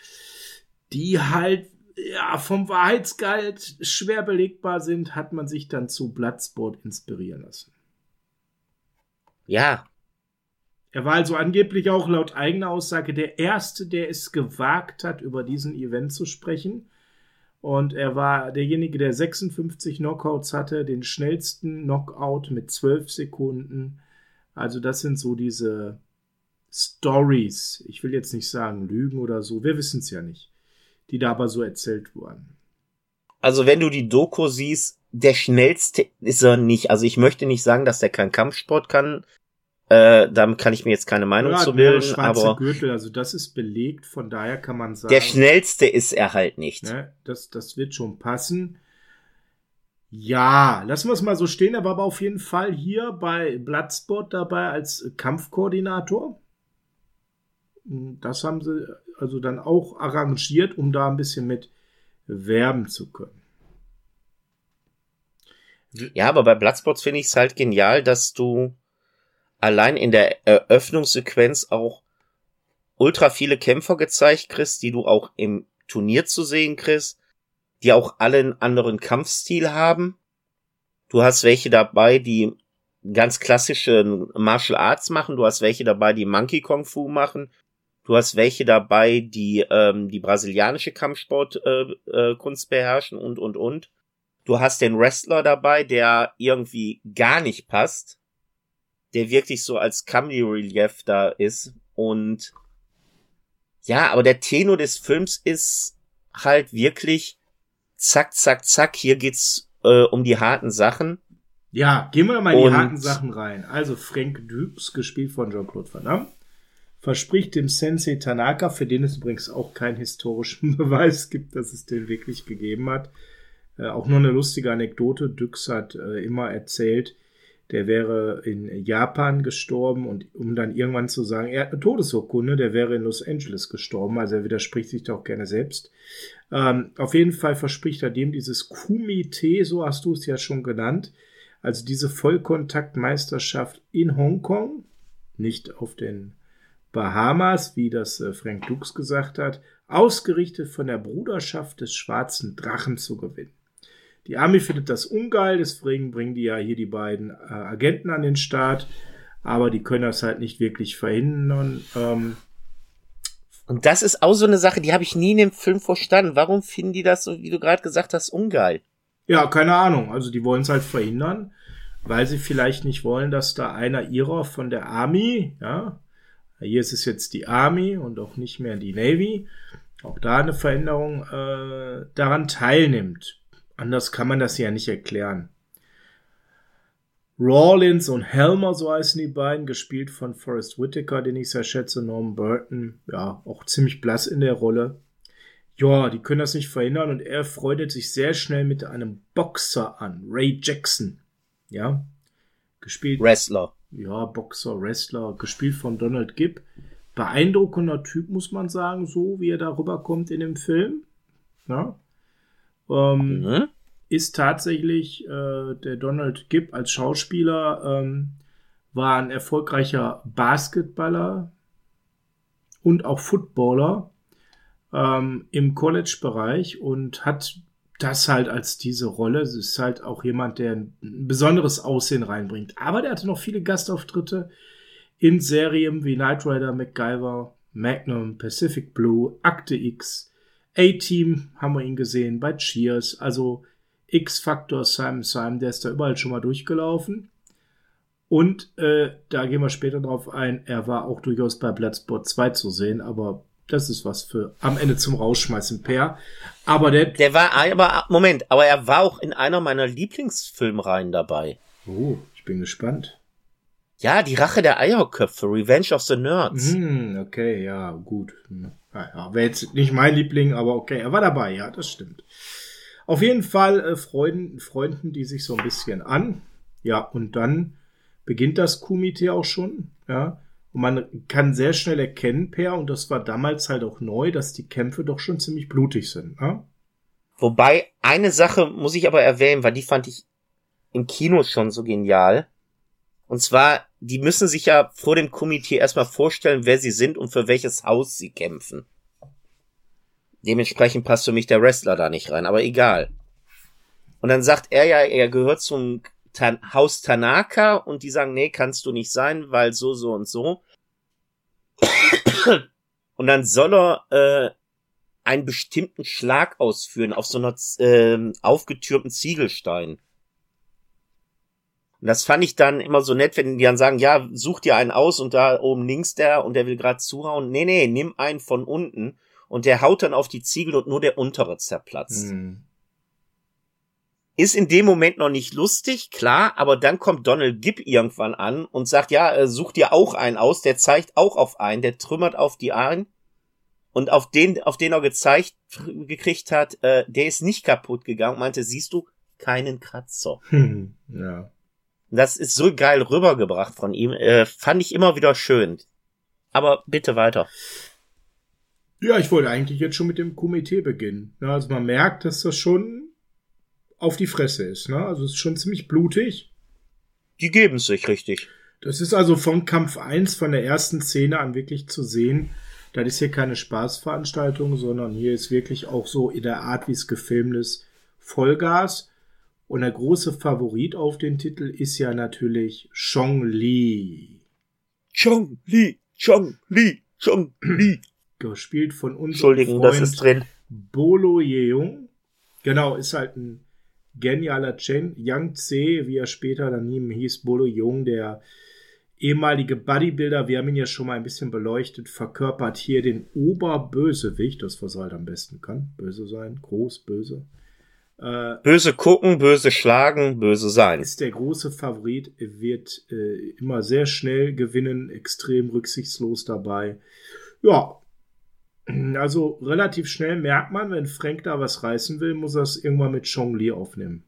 die halt ja, vom Wahrheitsgehalt schwer belegbar sind, hat man sich dann zu Bloodsport inspirieren lassen. Ja. Er war also angeblich auch laut eigener Aussage der Erste, der es gewagt hat, über diesen Event zu sprechen. Und er war derjenige, der 56 Knockouts hatte, den schnellsten Knockout mit 12 Sekunden. Also das sind so diese Stories. Ich will jetzt nicht sagen Lügen oder so, wir wissen es ja nicht die da aber so erzählt wurden. Also wenn du die Doku siehst, der schnellste ist er nicht. Also ich möchte nicht sagen, dass der keinen Kampfsport kann. Äh, damit kann ich mir jetzt keine Meinung ja, zu bilden. Aber Gürtel, also das ist belegt, von daher kann man sagen. Der schnellste ist er halt nicht. Ne, das, das wird schon passen. Ja, lassen wir es mal so stehen. Er war aber auf jeden Fall hier bei Bloodsport dabei als Kampfkoordinator. Das haben sie also dann auch arrangiert, um da ein bisschen mit werben zu können. Ja, aber bei Bloodspots finde ich es halt genial, dass du allein in der Eröffnungssequenz auch ultra viele Kämpfer gezeigt kriegst, die du auch im Turnier zu sehen kriegst, die auch alle einen anderen Kampfstil haben. Du hast welche dabei, die ganz klassische Martial Arts machen, du hast welche dabei, die Monkey Kung Fu machen, Du hast welche dabei, die ähm, die brasilianische Kampfsportkunst äh, äh, Kunst beherrschen und und und. Du hast den Wrestler dabei, der irgendwie gar nicht passt, der wirklich so als Comedy Relief da ist und ja, aber der Tenor des Films ist halt wirklich zack, zack, zack. Hier geht's äh, um die harten Sachen. Ja, gehen wir mal in die harten Sachen rein. Also Frank Dukes, gespielt von Jean-Claude Van Damme verspricht dem Sensei Tanaka, für den es übrigens auch keinen historischen Beweis gibt, dass es den wirklich gegeben hat. Äh, auch nur eine lustige Anekdote. Dux hat äh, immer erzählt, der wäre in Japan gestorben und um dann irgendwann zu sagen, er hat eine Todesurkunde, der wäre in Los Angeles gestorben. Also er widerspricht sich doch gerne selbst. Ähm, auf jeden Fall verspricht er dem dieses Kumite, so hast du es ja schon genannt, also diese Vollkontaktmeisterschaft in Hongkong, nicht auf den Bahamas, wie das äh, Frank Dux gesagt hat, ausgerichtet von der Bruderschaft des schwarzen Drachen zu gewinnen. Die Army findet das ungeil, deswegen bringen die ja hier die beiden äh, Agenten an den Start, aber die können das halt nicht wirklich verhindern. Ähm, und das ist auch so eine Sache, die habe ich nie in dem Film verstanden. Warum finden die das, so wie du gerade gesagt hast, ungeil? Ja, keine Ahnung. Also die wollen es halt verhindern, weil sie vielleicht nicht wollen, dass da einer ihrer von der Army, ja, hier ist es jetzt die Army und auch nicht mehr die Navy. Auch da eine Veränderung äh, daran teilnimmt. Anders kann man das ja nicht erklären. Rawlins und Helmer, so heißen die beiden, gespielt von Forrest Whitaker, den ich sehr schätze, Norman Burton, ja, auch ziemlich blass in der Rolle. Ja, die können das nicht verhindern und er freundet sich sehr schnell mit einem Boxer an, Ray Jackson. Ja, gespielt. Wrestler ja, Boxer, Wrestler, gespielt von Donald Gibb. Beeindruckender Typ, muss man sagen, so wie er darüber kommt in dem Film. Ja. Ähm, mhm. Ist tatsächlich äh, der Donald Gibb als Schauspieler, ähm, war ein erfolgreicher Basketballer und auch Footballer ähm, im College-Bereich und hat das halt als diese Rolle. Es ist halt auch jemand, der ein besonderes Aussehen reinbringt. Aber der hatte noch viele Gastauftritte in Serien wie Knight Rider, MacGyver, Magnum, Pacific Blue, Akte X, A-Team haben wir ihn gesehen, bei Cheers, also X-Factor, Simon Simon, der ist da überall schon mal durchgelaufen. Und äh, da gehen wir später drauf ein, er war auch durchaus bei Bloodsport 2 zu sehen, aber Das ist was für am Ende zum Rausschmeißen, Per. Aber der. Der war aber, Moment, aber er war auch in einer meiner Lieblingsfilmreihen dabei. Oh, ich bin gespannt. Ja, die Rache der Eierköpfe, Revenge of the Nerds. Hm, okay, ja, gut. Naja, wäre jetzt nicht mein Liebling, aber okay, er war dabei, ja, das stimmt. Auf jeden Fall äh, Freunden, Freunden, die sich so ein bisschen an. Ja, und dann beginnt das Kumite auch schon, ja. Und man kann sehr schnell erkennen, Per, und das war damals halt auch neu, dass die Kämpfe doch schon ziemlich blutig sind. Ne? Wobei, eine Sache muss ich aber erwähnen, weil die fand ich im Kino schon so genial. Und zwar, die müssen sich ja vor dem Komitee erstmal vorstellen, wer sie sind und für welches Haus sie kämpfen. Dementsprechend passt für mich der Wrestler da nicht rein, aber egal. Und dann sagt er ja, er gehört zum Tan Haus Tanaka und die sagen, nee, kannst du nicht sein, weil so, so und so. und dann soll er äh, einen bestimmten Schlag ausführen auf so einer äh, aufgetürmten Ziegelstein. Und das fand ich dann immer so nett, wenn die dann sagen, ja, such dir einen aus und da oben links der und der will gerade zuhauen. Nee, nee, nimm einen von unten und der haut dann auf die Ziegel und nur der untere zerplatzt. Mhm. Ist in dem Moment noch nicht lustig, klar, aber dann kommt Donald Gibb irgendwann an und sagt, ja, äh, such dir auch einen aus, der zeigt auch auf einen, der trümmert auf die einen und auf den, auf den er gezeigt gekriegt hat, äh, der ist nicht kaputt gegangen, meinte, siehst du, keinen Kratzer. Hm, ja. Das ist so geil rübergebracht von ihm, äh, fand ich immer wieder schön. Aber bitte weiter. Ja, ich wollte eigentlich jetzt schon mit dem Komitee beginnen. Also man merkt, dass das schon auf die Fresse ist. Ne? Also es ist schon ziemlich blutig. Die geben sich richtig. Das ist also von Kampf 1, von der ersten Szene an wirklich zu sehen. Das ist hier keine Spaßveranstaltung, sondern hier ist wirklich auch so in der Art, wie es gefilmt ist, Vollgas. Und der große Favorit auf den Titel ist ja natürlich Chong Li. Chong Li, Chong Li, Chong Li. Gespielt von uns. Entschuldigung, Freund das ist drin. Bolo Yeung. Genau, ist halt ein genialer Chen. Yang Tse, wie er später dann hieß, Bolo Jung, der ehemalige Bodybuilder, wir haben ihn ja schon mal ein bisschen beleuchtet, verkörpert hier den Oberbösewicht, das was er halt am besten kann. Böse sein, groß, böse. Äh, böse gucken, böse schlagen, böse sein. Ist der große Favorit, wird äh, immer sehr schnell gewinnen, extrem rücksichtslos dabei. Ja, also relativ schnell merkt man, wenn Frank da was reißen will, muss er es irgendwann mit Chong Li aufnehmen.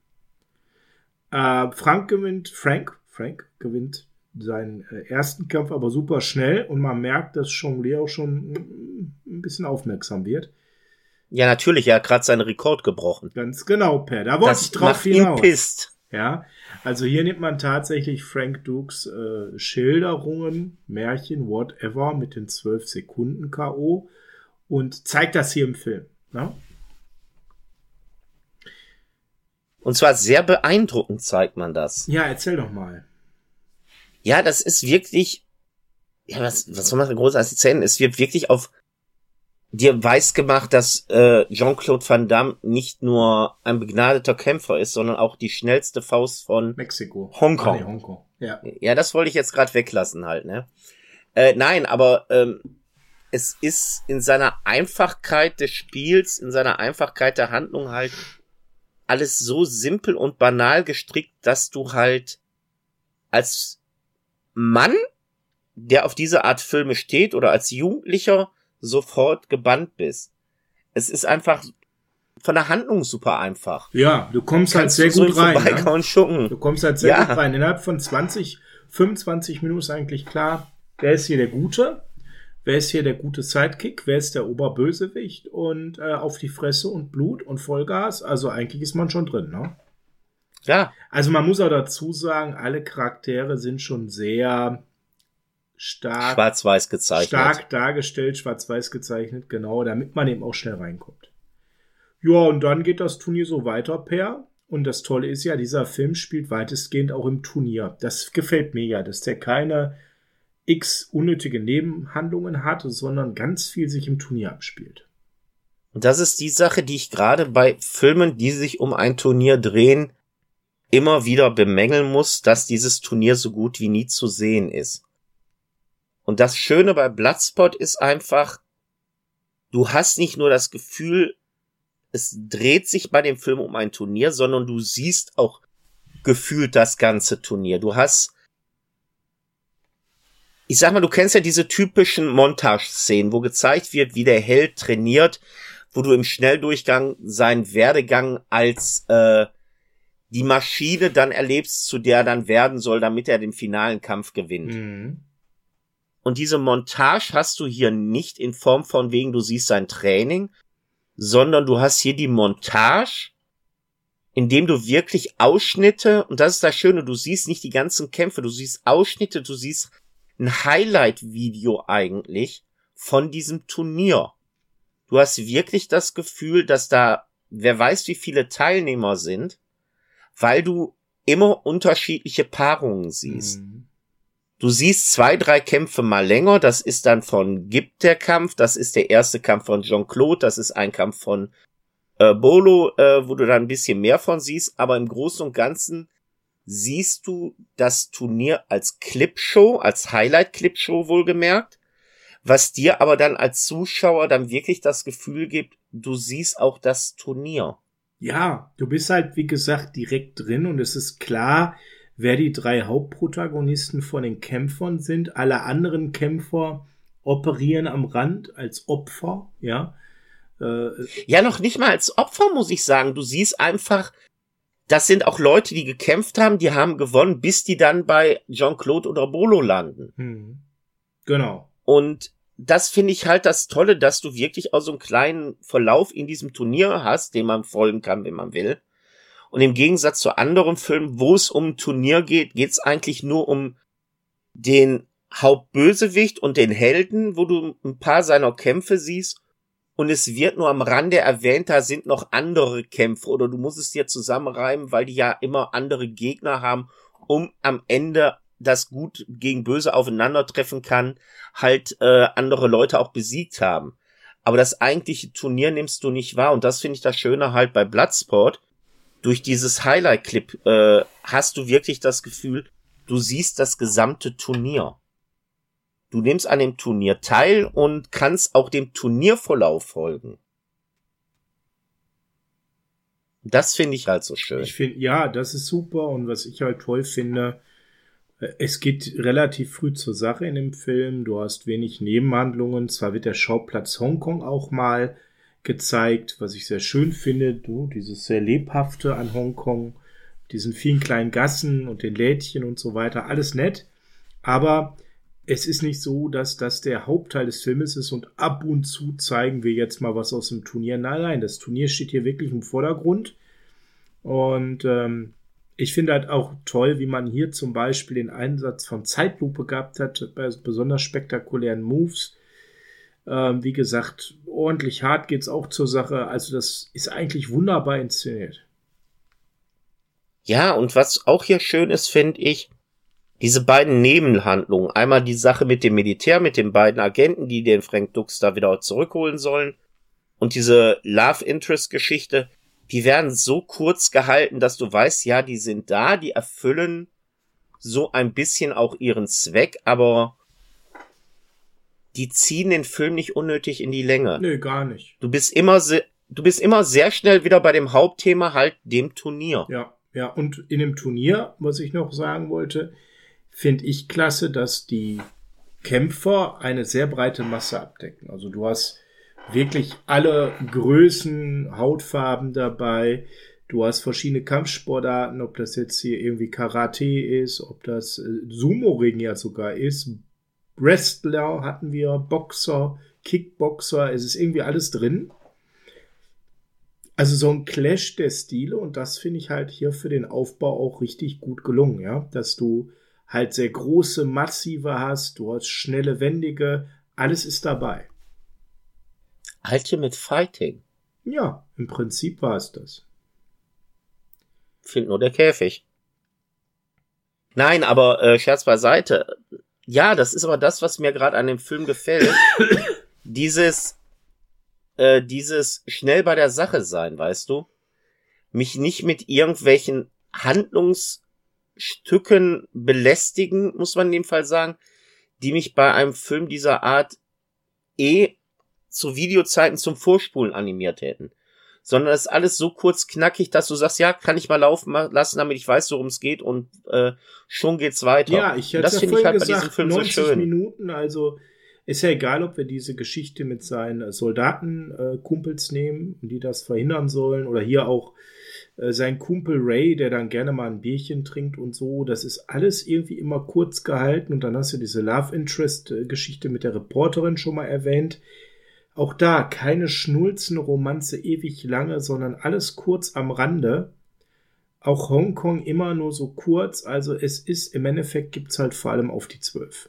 Äh, Frank gewinnt, Frank, Frank gewinnt seinen äh, ersten Kampf aber super schnell und man merkt, dass Chong Li auch schon ein bisschen aufmerksam wird. Ja, natürlich, er hat gerade seinen Rekord gebrochen. Ganz genau, Per. Da wollte ich drauf hinaus. Pisst. Ja, also hier nimmt man tatsächlich Frank Dukes äh, Schilderungen, Märchen, whatever, mit den 12 Sekunden K.O und zeigt das hier im Film. Ne? Und zwar sehr beeindruckend zeigt man das. Ja, erzähl doch mal. Ja, das ist wirklich, ja, was, was soll man großartig erzählen? Es wird wirklich auf dir weiß gemacht, dass äh, Jean-Claude Van Damme nicht nur ein begnadeter Kämpfer ist, sondern auch die schnellste Faust von Mexiko. Hongkong. Ah, nee, Hongkong. Ja. ja, das wollte ich jetzt gerade weglassen halt, ne? Äh, nein, aber ähm, es ist in seiner Einfachkeit des Spiels, in seiner Einfachkeit der Handlung halt alles so simpel und banal gestrickt, dass du halt als Mann, der auf diese Art Filme steht oder als Jugendlicher sofort gebannt bist. Es ist einfach von der Handlung super einfach. Ja, du kommst halt sehr gut rein. Ne? Du kommst halt sehr ja. gut rein. Innerhalb von 20, 25 Minuten ist eigentlich klar, wer ist hier der Gute wer ist hier der gute Sidekick, wer ist der Oberbösewicht und äh, auf die Fresse und Blut und Vollgas. Also eigentlich ist man schon drin, ne? Ja. Also man muss auch dazu sagen, alle Charaktere sind schon sehr stark schwarz-weiß gezeichnet. Stark dargestellt, schwarz-weiß gezeichnet, genau, damit man eben auch schnell reinkommt. Ja, und dann geht das Turnier so weiter, Per. Und das Tolle ist ja, dieser Film spielt weitestgehend auch im Turnier. Das gefällt mir ja, dass der keine x unnötige Nebenhandlungen hat, sondern ganz viel sich im Turnier abspielt. Und das ist die Sache, die ich gerade bei Filmen, die sich um ein Turnier drehen, immer wieder bemängeln muss, dass dieses Turnier so gut wie nie zu sehen ist. Und das Schöne bei Bloodspot ist einfach, du hast nicht nur das Gefühl, es dreht sich bei dem Film um ein Turnier, sondern du siehst auch gefühlt das ganze Turnier. Du hast ich sag mal, du kennst ja diese typischen Montage-Szenen, wo gezeigt wird, wie der Held trainiert, wo du im Schnelldurchgang seinen Werdegang als äh, die Maschine dann erlebst, zu der er dann werden soll, damit er den finalen Kampf gewinnt. Mhm. Und diese Montage hast du hier nicht in Form von wegen, du siehst sein Training, sondern du hast hier die Montage, in dem du wirklich Ausschnitte, und das ist das Schöne, du siehst nicht die ganzen Kämpfe, du siehst Ausschnitte, du siehst ein Highlight-Video eigentlich von diesem Turnier. Du hast wirklich das Gefühl, dass da, wer weiß, wie viele Teilnehmer sind, weil du immer unterschiedliche Paarungen siehst. Mhm. Du siehst zwei, drei Kämpfe mal länger. Das ist dann von Gip der Kampf. Das ist der erste Kampf von Jean-Claude. Das ist ein Kampf von äh, Bolo, äh, wo du da ein bisschen mehr von siehst. Aber im Großen und Ganzen siehst du das Turnier als Clipshow, als Highlight-Clipshow wohlgemerkt, was dir aber dann als Zuschauer dann wirklich das Gefühl gibt, du siehst auch das Turnier. Ja, du bist halt, wie gesagt, direkt drin und es ist klar, wer die drei Hauptprotagonisten von den Kämpfern sind. Alle anderen Kämpfer operieren am Rand als Opfer, ja. Äh, ja, noch nicht mal als Opfer, muss ich sagen. Du siehst einfach, das sind auch Leute, die gekämpft haben, die haben gewonnen, bis die dann bei Jean-Claude oder Bolo landen. Hm. Genau. Und das finde ich halt das Tolle, dass du wirklich auch so einen kleinen Verlauf in diesem Turnier hast, den man folgen kann, wenn man will. Und im Gegensatz zu anderen Filmen, wo es um ein Turnier geht, geht es eigentlich nur um den Hauptbösewicht und den Helden, wo du ein paar seiner Kämpfe siehst und es wird nur am Rande erwähnt, da sind noch andere Kämpfe oder du musst es dir zusammenreimen, weil die ja immer andere Gegner haben, um am Ende das Gut gegen Böse aufeinandertreffen kann, halt äh, andere Leute auch besiegt haben. Aber das eigentliche Turnier nimmst du nicht wahr und das finde ich das Schöne halt bei Bloodsport. Durch dieses Highlight-Clip äh, hast du wirklich das Gefühl, du siehst das gesamte Turnier. Du nimmst an dem Turnier teil und kannst auch dem Turnierverlauf folgen. Das finde ich halt so schön. Ich finde, ja, das ist super. Und was ich halt toll finde, äh, es geht relativ früh zur Sache in dem Film. Du hast wenig Nebenhandlungen. Zwar wird der Schauplatz Hongkong auch mal gezeigt, was ich sehr schön finde. Du, dieses sehr lebhafte an Hongkong, diesen vielen kleinen Gassen und den Lädchen und so weiter. Alles nett. Aber es ist nicht so, dass das der Hauptteil des Filmes ist und ab und zu zeigen wir jetzt mal was aus dem Turnier. Nein, nein, das Turnier steht hier wirklich im Vordergrund. Und ähm, ich finde halt auch toll, wie man hier zum Beispiel den Einsatz von Zeitlupe gehabt hat, bei besonders spektakulären Moves. Ähm, wie gesagt, ordentlich hart geht's auch zur Sache. Also das ist eigentlich wunderbar inszeniert. Ja, und was auch hier schön ist, finde ich, diese beiden Nebenhandlungen, einmal die Sache mit dem Militär, mit den beiden Agenten, die den Frank Dux da wieder zurückholen sollen, und diese Love Interest Geschichte, die werden so kurz gehalten, dass du weißt, ja, die sind da, die erfüllen so ein bisschen auch ihren Zweck, aber die ziehen den Film nicht unnötig in die Länge. Nee, gar nicht. Du bist immer sehr, du bist immer sehr schnell wieder bei dem Hauptthema halt dem Turnier. Ja, ja, und in dem Turnier, was ich noch sagen wollte, finde ich klasse, dass die Kämpfer eine sehr breite Masse abdecken. Also du hast wirklich alle Größen, Hautfarben dabei. Du hast verschiedene Kampfsportarten, ob das jetzt hier irgendwie Karate ist, ob das äh, Sumo-Ring ja sogar ist. Wrestler hatten wir, Boxer, Kickboxer, es ist irgendwie alles drin. Also so ein Clash der Stile und das finde ich halt hier für den Aufbau auch richtig gut gelungen, ja, dass du halt sehr große, massive hast, du hast schnelle, wendige, alles ist dabei. Ultimate Fighting. Ja, im Prinzip war es das. Fehlt nur der Käfig. Nein, aber äh, Scherz beiseite. Ja, das ist aber das, was mir gerade an dem Film gefällt. dieses, äh, dieses schnell bei der Sache sein, weißt du? Mich nicht mit irgendwelchen Handlungs Stücken belästigen, muss man in dem Fall sagen, die mich bei einem Film dieser Art eh zu Videozeiten zum Vorspulen animiert hätten. Sondern es ist alles so kurz knackig, dass du sagst, ja, kann ich mal laufen lassen, damit ich weiß, worum es geht und äh, schon geht's weiter. Ja, ich hätte das ja finde ich halt gesagt, bei diesem Film 90 so schön. Minuten, also ist ja egal, ob wir diese Geschichte mit seinen Soldatenkumpels äh, nehmen, die das verhindern sollen, oder hier auch äh, sein Kumpel Ray, der dann gerne mal ein Bierchen trinkt und so. Das ist alles irgendwie immer kurz gehalten. Und dann hast du diese Love Interest-Geschichte mit der Reporterin schon mal erwähnt. Auch da keine Schnulzen-Romanze ewig lange, sondern alles kurz am Rande. Auch Hongkong immer nur so kurz. Also es ist im Endeffekt gibt's halt vor allem auf die zwölf.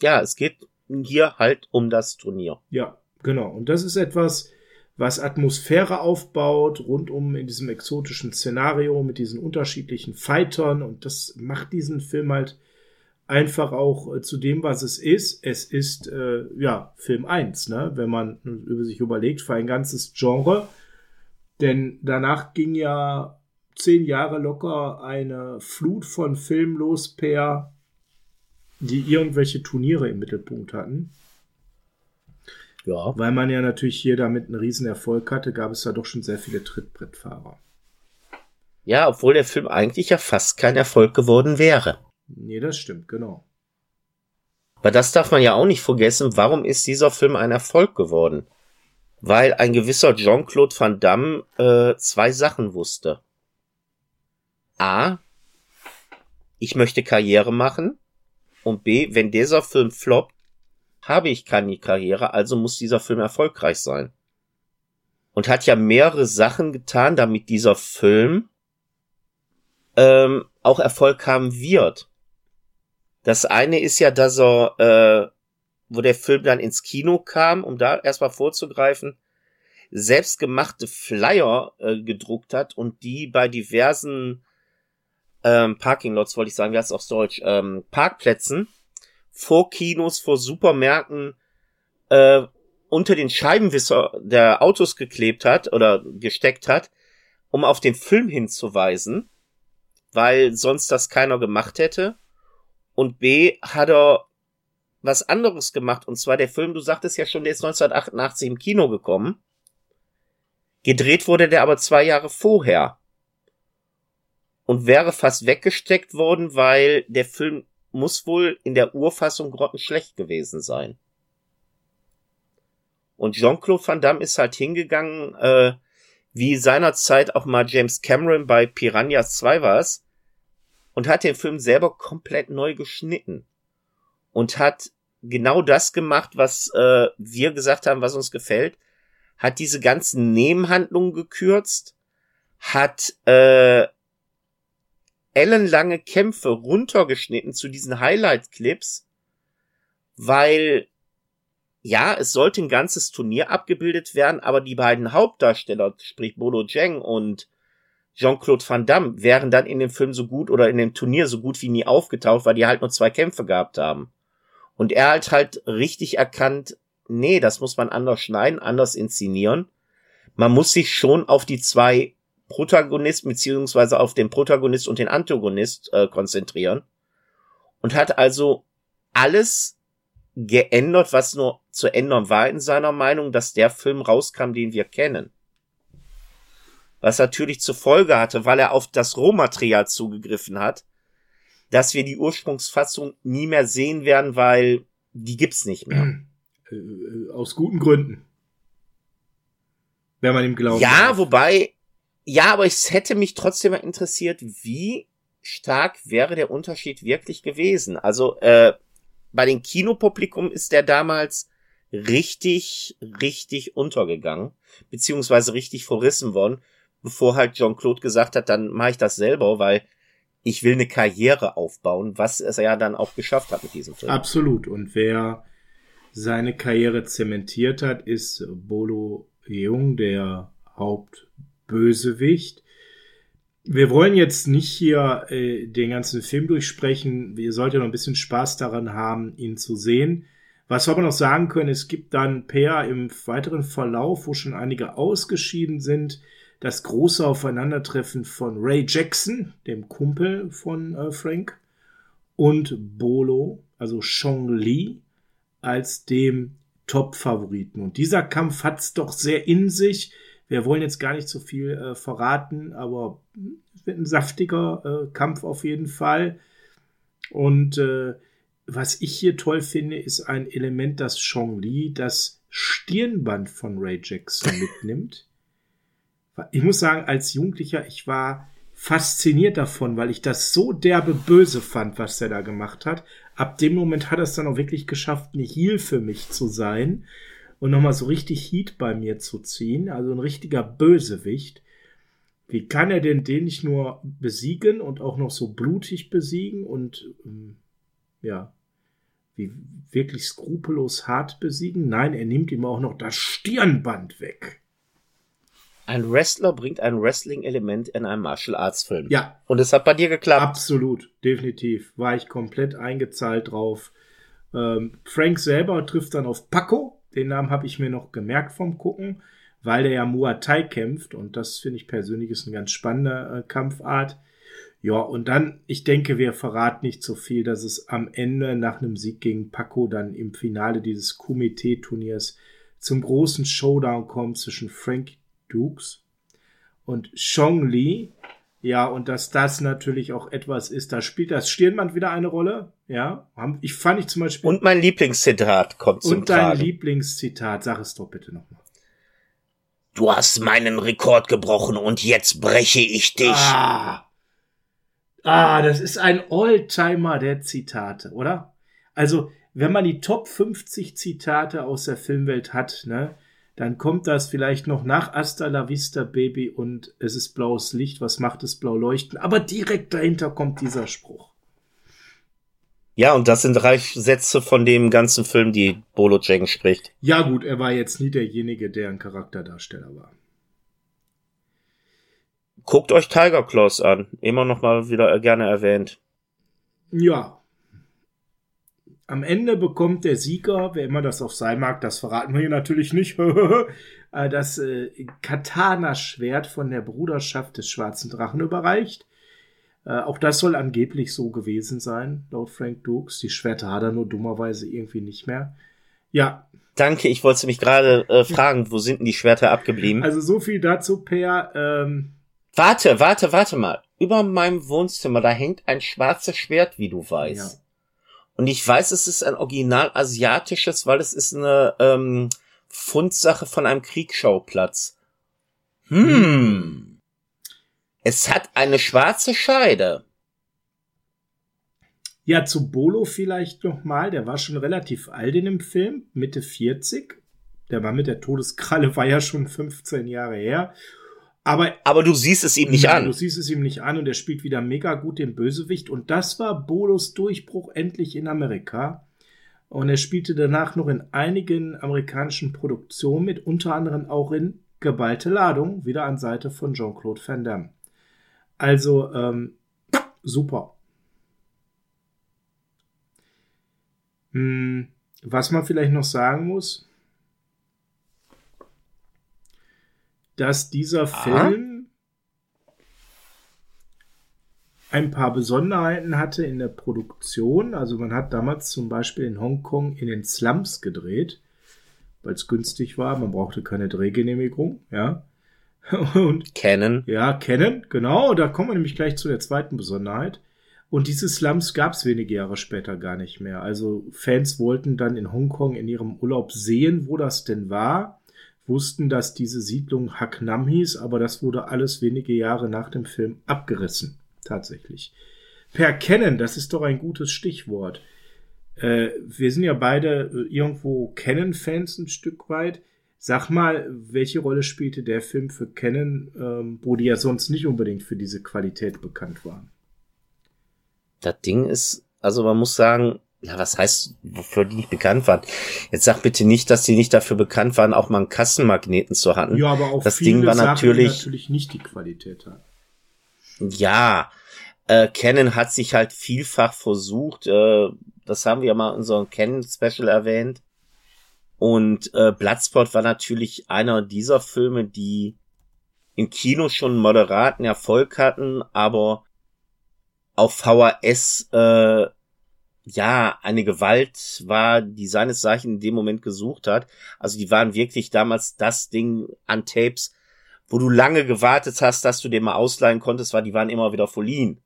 Ja, es geht hier halt um das Turnier. Ja, genau. Und das ist etwas, was Atmosphäre aufbaut, rund um in diesem exotischen Szenario mit diesen unterschiedlichen Fightern. Und das macht diesen Film halt einfach auch äh, zu dem, was es ist. Es ist, äh, ja, Film 1, ne? wenn man über sich überlegt, für ein ganzes Genre. Denn danach ging ja zehn Jahre locker eine Flut von Filmen los per die irgendwelche Turniere im Mittelpunkt hatten. Ja. Weil man ja natürlich hier damit einen riesen Erfolg hatte, gab es da doch schon sehr viele Trittbrettfahrer. Ja, obwohl der Film eigentlich ja fast kein Erfolg geworden wäre. Nee, das stimmt, genau. Aber das darf man ja auch nicht vergessen. Warum ist dieser Film ein Erfolg geworden? Weil ein gewisser Jean-Claude Van Damme äh, zwei Sachen wusste. A, ich möchte Karriere machen. Und B, wenn dieser Film floppt, habe ich keine Karriere, also muss dieser Film erfolgreich sein. Und hat ja mehrere Sachen getan, damit dieser Film ähm, auch Erfolg haben wird. Das eine ist ja, dass er, äh, wo der Film dann ins Kino kam, um da erstmal vorzugreifen, selbstgemachte Flyer äh, gedruckt hat und die bei diversen ähm, Parkinglots, wollte ich sagen, wie heißt es auf Deutsch, ähm, Parkplätzen vor Kinos, vor Supermärkten äh, unter den Scheibenwisser der Autos geklebt hat oder gesteckt hat, um auf den Film hinzuweisen, weil sonst das keiner gemacht hätte. Und B hat er was anderes gemacht, und zwar der Film, du sagtest ja schon, der ist 1988 im Kino gekommen. Gedreht wurde der aber zwei Jahre vorher und wäre fast weggesteckt worden, weil der Film muss wohl in der Urfassung grottenschlecht gewesen sein. Und Jean-Claude Van Damme ist halt hingegangen, äh, wie seinerzeit auch mal James Cameron bei Piranhas 2 war es, und hat den Film selber komplett neu geschnitten. Und hat genau das gemacht, was äh, wir gesagt haben, was uns gefällt. Hat diese ganzen Nebenhandlungen gekürzt, hat äh, ellenlange Kämpfe runtergeschnitten zu diesen Highlight-Clips, weil ja, es sollte ein ganzes Turnier abgebildet werden, aber die beiden Hauptdarsteller, sprich Bodo Jeng und Jean-Claude Van Damme, wären dann in dem Film so gut oder in dem Turnier so gut wie nie aufgetaucht, weil die halt nur zwei Kämpfe gehabt haben. Und er hat halt richtig erkannt, nee, das muss man anders schneiden, anders inszenieren. Man muss sich schon auf die zwei Protagonist beziehungsweise auf den Protagonist und den Antagonist äh, konzentrieren und hat also alles geändert, was nur zu ändern war in seiner Meinung, dass der Film rauskam, den wir kennen. Was natürlich zur Folge hatte, weil er auf das Rohmaterial zugegriffen hat, dass wir die Ursprungsfassung nie mehr sehen werden, weil die gibt's nicht mehr. Äh, äh, aus guten Gründen. Wenn man ihm glaubt. Ja, wobei, ja, aber es hätte mich trotzdem interessiert, wie stark wäre der Unterschied wirklich gewesen. Also äh, bei den Kinopublikum ist der damals richtig, richtig untergegangen, beziehungsweise richtig verrissen worden, bevor halt Jean-Claude gesagt hat, dann mache ich das selber, weil ich will eine Karriere aufbauen, was es ja dann auch geschafft hat mit diesem Film. Absolut. Und wer seine Karriere zementiert hat, ist Bolo Jung, der Haupt Bösewicht. Wir wollen jetzt nicht hier äh, den ganzen Film durchsprechen. Ihr solltet noch ein bisschen Spaß daran haben, ihn zu sehen. Was wir aber noch sagen können, es gibt dann per im weiteren Verlauf, wo schon einige ausgeschieden sind, das große Aufeinandertreffen von Ray Jackson, dem Kumpel von äh, Frank, und Bolo, also Chong Li, als dem Top-Favoriten. Und dieser Kampf hat's doch sehr in sich. Wir wollen jetzt gar nicht so viel äh, verraten, aber es wird ein saftiger äh, Kampf auf jeden Fall. Und äh, was ich hier toll finde, ist ein Element, das Chong Li das Stirnband von Ray Jackson mitnimmt. Ich muss sagen, als Jugendlicher, ich war fasziniert davon, weil ich das so derbe böse fand, was er da gemacht hat. Ab dem Moment hat er es dann auch wirklich geschafft, eine Heal für mich zu sein und nochmal so richtig Heat bei mir zu ziehen. Also ein richtiger Bösewicht. Wie kann er denn den nicht nur besiegen und auch noch so blutig besiegen und ähm, ja, wie wirklich skrupellos hart besiegen? Nein, er nimmt ihm auch noch das Stirnband weg. Ein Wrestler bringt ein Wrestling-Element in einen Martial Arts Film. Ja. Und es hat bei dir geklappt. Absolut, definitiv. War ich komplett eingezahlt drauf. Ähm, Frank selber trifft dann auf Paco. Den Namen habe ich mir noch gemerkt vom Gucken, weil der ja Muay Thai kämpft und das finde ich persönlich ist eine ganz spannende äh, Kampfart. Ja, und dann, ich denke, wir verraten nicht so viel, dass es am Ende nach einem Sieg gegen Paco dann im Finale dieses Kumite-Turniers zum großen Showdown kommt zwischen Frank Dukes und Chong Li. Ja, und dass das natürlich auch etwas ist, da spielt das Stirnband wieder eine Rolle. Ja, ich fand ich zum Beispiel. Und mein Lieblingszitat kommt zum Und dein Tragen. Lieblingszitat, sag es doch bitte nochmal. Du hast meinen Rekord gebrochen und jetzt breche ich dich. Ah, ah das ist ein Oldtimer der Zitate, oder? Also, wenn man die Top 50 Zitate aus der Filmwelt hat, ne, dann kommt das vielleicht noch nach Asta la Vista Baby und es ist blaues Licht, was macht es blau leuchten, aber direkt dahinter kommt dieser Spruch. Ja, und das sind drei Sätze von dem ganzen Film, die Bolo Jeng spricht. Ja gut, er war jetzt nie derjenige, der ein Charakterdarsteller war. Guckt euch Tiger Claws an, immer noch mal wieder gerne erwähnt. Ja, am Ende bekommt der Sieger, wer immer das auf sein mag, das verraten wir hier natürlich nicht, äh, das äh, Katana-Schwert von der Bruderschaft des Schwarzen Drachen überreicht. Äh, auch das soll angeblich so gewesen sein, laut Frank Dukes. Die Schwerter hat er nur dummerweise irgendwie nicht mehr. Ja. Danke, ich wollte mich gerade äh, fragen, wo sind denn die Schwerter abgeblieben? Also so viel dazu, Per. Ähm, warte, warte, warte mal. Über meinem Wohnzimmer, da hängt ein schwarzes Schwert, wie du weißt. Ja. Und ich weiß, es ist ein original asiatisches, weil es ist eine ähm, Fundsache von einem Kriegsschauplatz. Hm. Es hat eine schwarze Scheide. Ja, zu Bolo vielleicht nochmal. Der war schon relativ alt in dem Film, Mitte 40. Der war mit der Todeskralle, war ja schon 15 Jahre her. Aber, aber du siehst es ihm nicht ja, an. Du siehst es ihm nicht an und er spielt wieder mega gut den Bösewicht. Und das war Bolos Durchbruch endlich in Amerika. Und er spielte danach noch in einigen amerikanischen Produktionen mit, unter anderem auch in Geballte Ladung, wieder an Seite von Jean-Claude Van Damme. Also, ähm, super. Hm, was man vielleicht noch sagen muss, dass dieser Aha. Film ein paar Besonderheiten hatte in der Produktion. Also man hat damals zum Beispiel in Hongkong in den Slums gedreht, weil es günstig war. Man brauchte keine Drehgenehmigung, ja. Und kennen. Ja, kennen, genau. Da kommen wir nämlich gleich zu der zweiten Besonderheit. Und diese Slums gab es wenige Jahre später gar nicht mehr. Also Fans wollten dann in Hongkong in ihrem Urlaub sehen, wo das denn war wussten, dass diese Siedlung Haknam hieß, aber das wurde alles wenige Jahre nach dem Film abgerissen. Tatsächlich. Per Kennen, das ist doch ein gutes Stichwort. Äh, wir sind ja beide äh, irgendwo Canon-Fans ein Stück weit. Sag mal, welche Rolle spielte der Film für Canon, ähm, wo die ja sonst nicht unbedingt für diese Qualität bekannt waren? Das Ding ist, also man muss sagen, ja, was heißt, wofür die nicht bekannt waren? Jetzt sag bitte nicht, dass die nicht dafür bekannt waren, auch mal einen Kassenmagneten zu hatten. Ja, aber auch das Ding war Sachen, natürlich, natürlich nicht die Qualität hat. Ja, äh, Canon hat sich halt vielfach versucht. Äh, das haben wir ja mal in unserem Canon Special erwähnt. Und äh, Bloodsport war natürlich einer dieser Filme, die im Kino schon moderaten Erfolg hatten, aber auf VHS äh, ja, eine Gewalt war, die seines Zeichen in dem Moment gesucht hat. Also die waren wirklich damals das Ding an Tapes, wo du lange gewartet hast, dass du den mal ausleihen konntest, weil die waren immer wieder verliehen.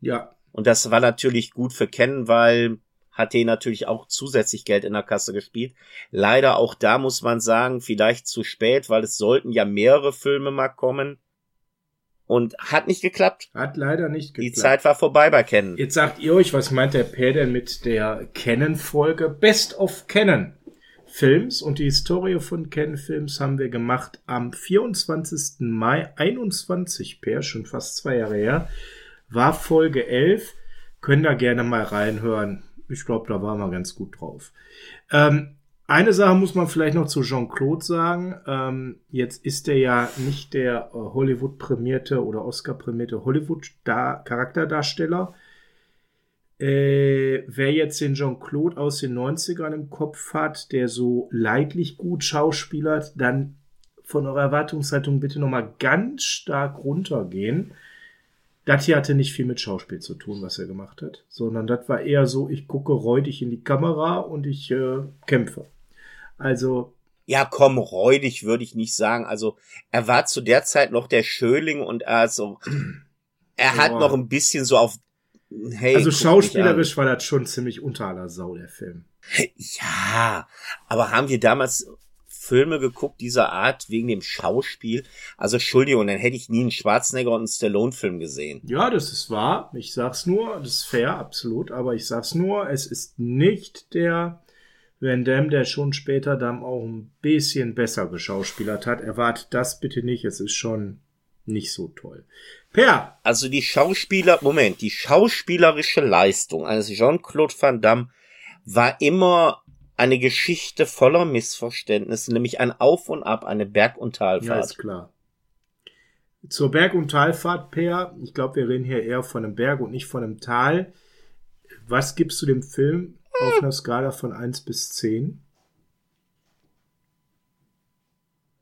Ja. Und das war natürlich gut für Ken, weil hat den natürlich auch zusätzlich Geld in der Kasse gespielt. Leider auch da muss man sagen, vielleicht zu spät, weil es sollten ja mehrere Filme mal kommen. Und hat nicht geklappt. Hat leider nicht geklappt. Die Zeit war vorbei bei Canon. Jetzt sagt ihr euch, was meint der Per denn mit der Canon-Folge? Best of Canon Films und die Historie von Canon Films haben wir gemacht am 24. Mai 21, Per, schon fast zwei Jahre her, war Folge 11. Können da gerne mal reinhören. Ich glaube, da waren wir ganz gut drauf. Ähm, eine Sache muss man vielleicht noch zu Jean-Claude sagen. Ähm, jetzt ist er ja nicht der äh, Hollywood-prämierte oder Oscar-prämierte Hollywood-Charakterdarsteller. Äh, wer jetzt den Jean-Claude aus den 90ern im Kopf hat, der so leidlich gut schauspielert, dann von eurer Erwartungshaltung bitte nochmal ganz stark runtergehen. Das hier hatte nicht viel mit Schauspiel zu tun, was er gemacht hat, sondern das war eher so, ich gucke räudig in die Kamera und ich äh, kämpfe. Also. Ja, komm, räudig würde ich nicht sagen. Also, er war zu der Zeit noch der Schöling und er so, er hat noch ein bisschen so auf, hey. Also, schauspielerisch war das schon ziemlich unter aller Sau, der Film. Ja, aber haben wir damals Filme geguckt dieser Art wegen dem Schauspiel. Also Entschuldigung, dann hätte ich nie einen Schwarzenegger und einen Stallone-Film gesehen. Ja, das ist wahr. Ich sag's nur, das ist fair, absolut. Aber ich sag's nur, es ist nicht der Van Damme, der schon später dann auch ein bisschen besser geschauspielert hat. Erwartet das bitte nicht, es ist schon nicht so toll. Per! Also die Schauspieler, Moment, die schauspielerische Leistung eines Jean-Claude Van Damme war immer eine Geschichte voller Missverständnisse, nämlich ein Auf und Ab, eine Berg- und Talfahrt. Ja, ist klar. Zur Berg- und Talfahrt, Per, ich glaube, wir reden hier eher von einem Berg und nicht von einem Tal. Was gibst du dem Film auf einer Skala von 1 bis 10?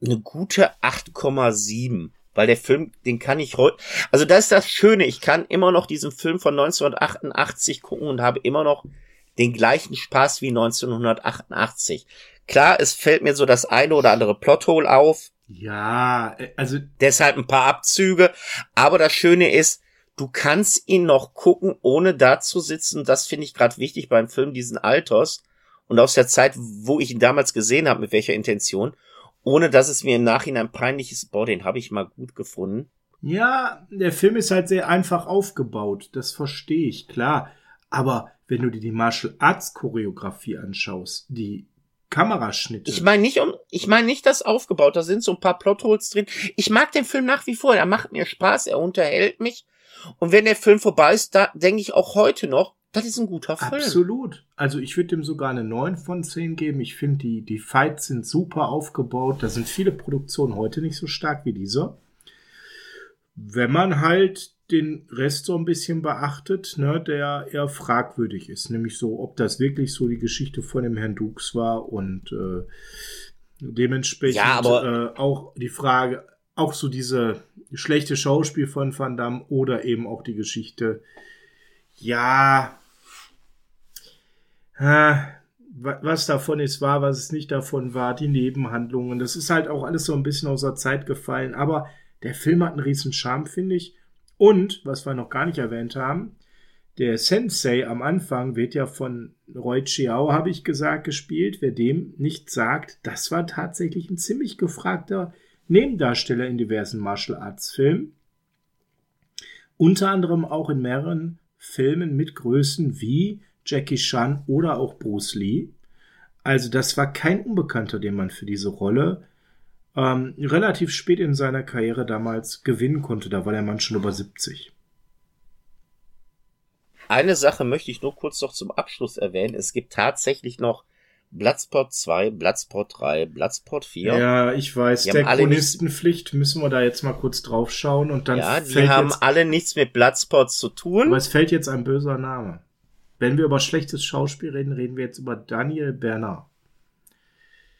Eine gute 8,7 weil der Film, den kann ich heute, also das ist das Schöne, ich kann immer noch diesen Film von 1988 gucken und habe immer noch den gleichen Spaß wie 1988. Klar, es fällt mir so das eine oder andere Plothole auf. Ja, äh, also deshalb ein paar Abzüge, aber das Schöne ist, du kannst ihn noch gucken, ohne da zu sitzen. Das finde ich gerade wichtig beim Film diesen Alters und aus der Zeit, wo ich ihn damals gesehen habe, mit welcher Intention, ohne dass es mir im Nachhinein peinlich ist, boah, den habe ich mal gut gefunden. Ja, der Film ist halt sehr einfach aufgebaut, das verstehe ich, klar. Aber wenn du dir die Martial Arts Choreografie anschaust, die Kameraschnitte. Ich meine nicht um, ich meine nicht das aufgebaut, da sind so ein paar Plotholes drin. Ich mag den Film nach wie vor, er macht mir Spaß, er unterhält mich. Und wenn der Film vorbei ist, da denke ich auch heute noch, das ist ein guter Film. Absolut. Also ich würde dem sogar eine 9 von 10 geben. Ich finde, die, die Fights sind super aufgebaut. Da sind viele Produktionen heute nicht so stark wie dieser. Wenn man halt den Rest so ein bisschen beachtet, ne, der eher fragwürdig ist. Nämlich so, ob das wirklich so die Geschichte von dem Herrn Dux war und äh, dementsprechend ja, äh, auch die Frage, auch so diese schlechte Schauspiel von Van Damme oder eben auch die Geschichte, ja, was davon ist wahr, was es nicht davon war, die Nebenhandlungen, das ist halt auch alles so ein bisschen aus der Zeit gefallen, aber der Film hat einen riesen Charme, finde ich. Und, was wir noch gar nicht erwähnt haben, der Sensei am Anfang wird ja von Roy Chiao, habe ich gesagt, gespielt. Wer dem nicht sagt, das war tatsächlich ein ziemlich gefragter Nebendarsteller in diversen Martial Arts Filmen. Unter anderem auch in mehreren Filmen mit Größen wie Jackie Chan oder auch Bruce Lee. Also das war kein Unbekannter, den man für diese Rolle ähm, relativ spät in seiner Karriere damals gewinnen konnte. Da war der Mann schon über 70. Eine Sache möchte ich nur kurz noch zum Abschluss erwähnen. Es gibt tatsächlich noch Bloodsport 2, Bloodsport 3, Bloodsport 4. Ja, ich weiß, die der Chronistenpflicht müssen wir da jetzt mal kurz drauf schauen und dann Ja, die haben alle nichts mit Bloodsport zu tun. Aber es fällt jetzt ein böser Name. Wenn wir über schlechtes Schauspiel reden, reden wir jetzt über Daniel Bernard.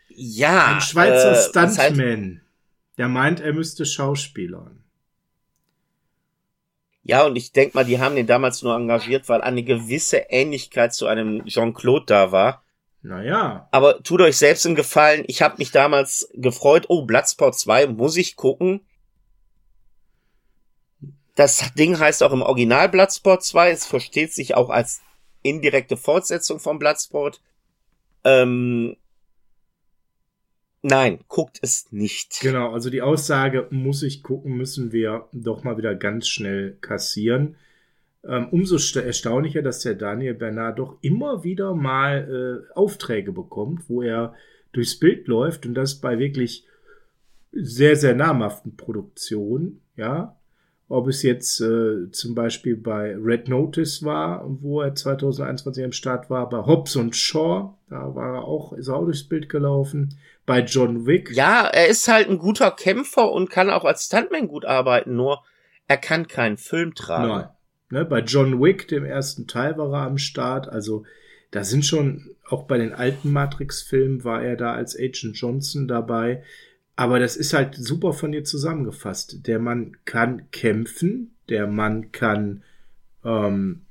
Ja. Ein Schweizer äh, Stuntman, der meint, er müsste Schauspielern. Ja, und ich denk mal, die haben den damals nur engagiert, weil eine gewisse Ähnlichkeit zu einem Jean-Claude da war. Naja. Aber tut euch selbst einen Gefallen. Ich habe mich damals gefreut, oh, Bloodsport 2 muss ich gucken. Das Ding heißt auch im Original Bloodsport 2. Es versteht sich auch als indirekte Fortsetzung von Bloodsport. Ähm, nein, guckt es nicht. Genau, also die Aussage, muss ich gucken, müssen wir doch mal wieder ganz schnell kassieren. Ähm, umso erstaunlicher, dass der Daniel Bernard doch immer wieder mal äh, Aufträge bekommt, wo er durchs Bild läuft und das bei wirklich sehr, sehr namhaften Produktionen, ja. Ob es jetzt äh, zum Beispiel bei Red Notice war, wo er 2021 am Start war, bei Hobbs und Shaw, da war er auch, ist er auch durchs Bild gelaufen. Bei John Wick. Ja, er ist halt ein guter Kämpfer und kann auch als Stuntman gut arbeiten, nur er kann keinen Film tragen. Nein. Ne, bei John Wick, dem ersten Teil, war er am Start. Also da sind schon, auch bei den alten Matrix-Filmen war er da als Agent Johnson dabei. Aber das ist halt super von dir zusammengefasst. Der Mann kann kämpfen, der Mann kann, ähm,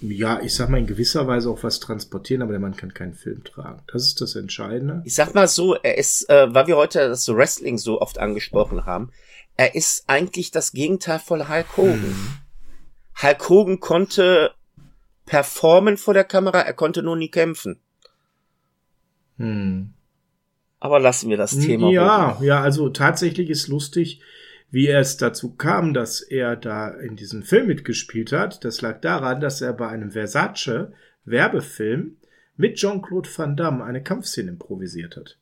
ja, ich sag mal in gewisser Weise auch was transportieren, aber der Mann kann keinen Film tragen. Das ist das Entscheidende. Ich sag mal so, er ist, äh, weil wir heute das Wrestling so oft angesprochen haben, er ist eigentlich das Gegenteil von Hulk Hogan. Mhm. Hulk Hogan konnte performen vor der Kamera, er konnte nur nie kämpfen. Hm. Aber lassen wir das Thema. Ja, holen. ja, also tatsächlich ist lustig, wie es dazu kam, dass er da in diesem Film mitgespielt hat. Das lag daran, dass er bei einem Versace Werbefilm mit Jean-Claude Van Damme eine Kampfszene improvisiert hat.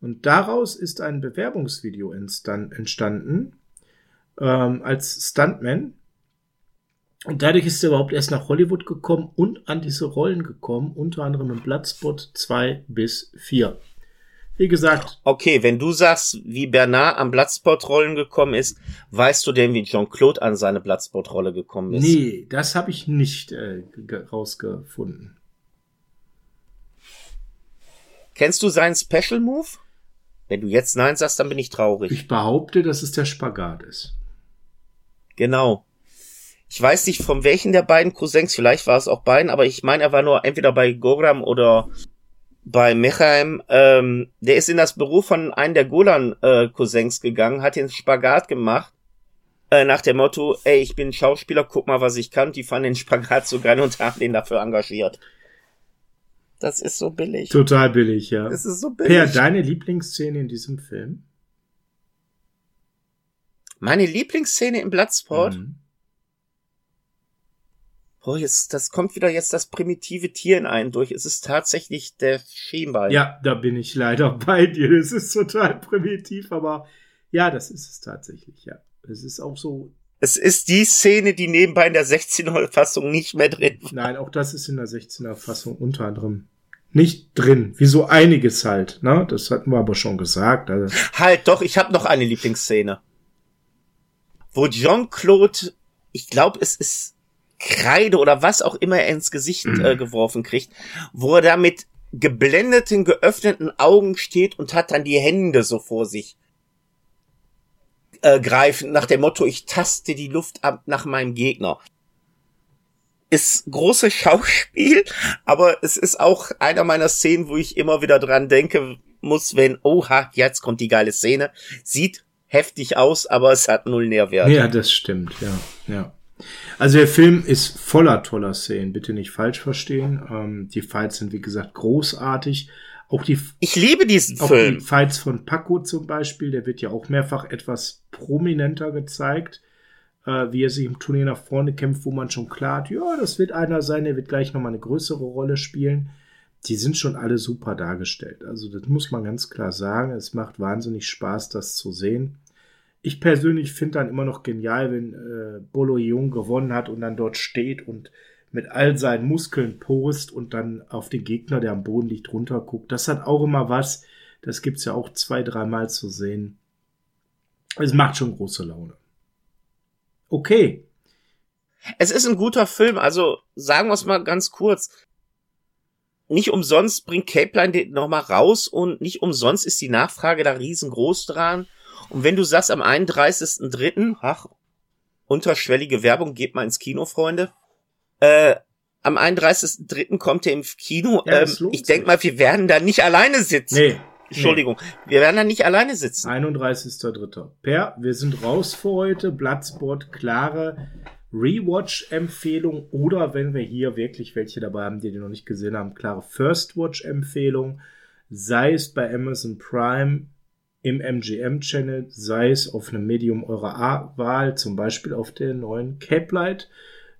Und daraus ist ein Bewerbungsvideo entstanden ähm, als Stuntman und dadurch ist er überhaupt erst nach Hollywood gekommen und an diese Rollen gekommen, unter anderem im Bloodspot 2 bis 4. Wie gesagt. Okay, wenn du sagst, wie Bernard an Bloodspot-Rollen gekommen ist, weißt du denn, wie Jean-Claude an seine Bloodspot-Rolle gekommen ist? Nee, das habe ich nicht äh, rausgefunden. Kennst du seinen Special Move? Wenn du jetzt Nein sagst, dann bin ich traurig. Ich behaupte, dass es der Spagat ist. Genau. Ich weiß nicht, von welchen der beiden Cousins, vielleicht war es auch beiden, aber ich meine, er war nur entweder bei Gogram oder bei Mechaim. Ähm, der ist in das Büro von einem der Golan-Cousins äh, gegangen, hat den Spagat gemacht, äh, nach dem Motto, ey, ich bin Schauspieler, guck mal, was ich kann. Die fanden den Spagat so geil und haben den dafür engagiert. Das ist so billig. Total billig, ja. Das ist so billig. Per, deine Lieblingsszene in diesem Film? Meine Lieblingsszene im Bloodsport? Mhm. Oh, jetzt, das kommt wieder jetzt das primitive Tier in einen durch. Es ist tatsächlich der Schienbein. Ja, da bin ich leider bei dir. Es ist total primitiv, aber ja, das ist es tatsächlich, ja. Es ist auch so. Es ist die Szene, die nebenbei in der 16er Fassung nicht mehr drin war. Nein, auch das ist in der 16er Fassung unter anderem nicht drin. Wie so einiges halt, ne? Das hatten wir aber schon gesagt. Also. Halt, doch, ich habe noch eine Lieblingsszene. Wo Jean-Claude, ich glaube, es ist Kreide oder was auch immer er ins Gesicht mhm. äh, geworfen kriegt, wo er da mit geblendeten, geöffneten Augen steht und hat dann die Hände so vor sich äh, greifen, nach dem Motto, ich taste die Luft ab nach meinem Gegner. Ist großes Schauspiel, aber es ist auch einer meiner Szenen, wo ich immer wieder dran denke muss, wenn, oha, jetzt kommt die geile Szene. Sieht heftig aus, aber es hat null Nährwert. Ja, das stimmt, ja, ja. Also der Film ist voller toller Szenen, bitte nicht falsch verstehen. Ähm, die Fights sind wie gesagt großartig. Auch die ich liebe diesen auch Film. Die Fights von Paco zum Beispiel, der wird ja auch mehrfach etwas prominenter gezeigt, äh, wie er sich im Turnier nach vorne kämpft, wo man schon klar hat, ja, das wird einer sein, der wird gleich nochmal eine größere Rolle spielen. Die sind schon alle super dargestellt. Also das muss man ganz klar sagen. Es macht wahnsinnig Spaß, das zu sehen ich persönlich finde dann immer noch genial, wenn äh, Bolo Jung gewonnen hat und dann dort steht und mit all seinen Muskeln post und dann auf den Gegner, der am Boden liegt, runterguckt. Das hat auch immer was. Das gibt's ja auch zwei, dreimal zu sehen. Es macht schon große Laune. Okay. Es ist ein guter Film, also sagen wir es mal ganz kurz. Nicht umsonst bringt Capeline den nochmal raus und nicht umsonst ist die Nachfrage da riesengroß dran. Und wenn du sagst am 31.3., ach, unterschwellige Werbung, geht mal ins Kino, Freunde. Äh, am 31.3. kommt er im Kino. Ja, ähm, ich denk sich. mal, wir werden da nicht alleine sitzen. Nee. Entschuldigung, wir werden da nicht alleine sitzen. 31.3. Per, wir sind raus für heute. Bloodsport, klare Rewatch-Empfehlung oder wenn wir hier wirklich welche dabei haben, die die noch nicht gesehen haben, klare First-Watch-Empfehlung. Sei es bei Amazon Prime im MGM-Channel, sei es auf einem Medium eurer A- Wahl, zum Beispiel auf der neuen Cape Light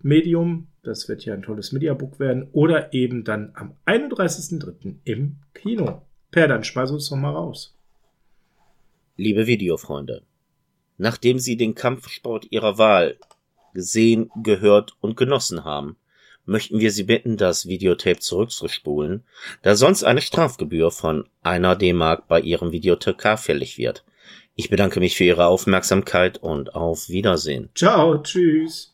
Medium. Das wird ja ein tolles Mediabook werden. Oder eben dann am 31.3. im Kino. Per, dann schmeiß uns noch mal raus. Liebe Videofreunde, nachdem Sie den Kampfsport Ihrer Wahl gesehen, gehört und genossen haben, möchten wir Sie bitten, das Videotape zurückzuspulen, da sonst eine Strafgebühr von einer D-Mark bei Ihrem Videothekar fällig wird. Ich bedanke mich für Ihre Aufmerksamkeit und auf Wiedersehen. Ciao, tschüss.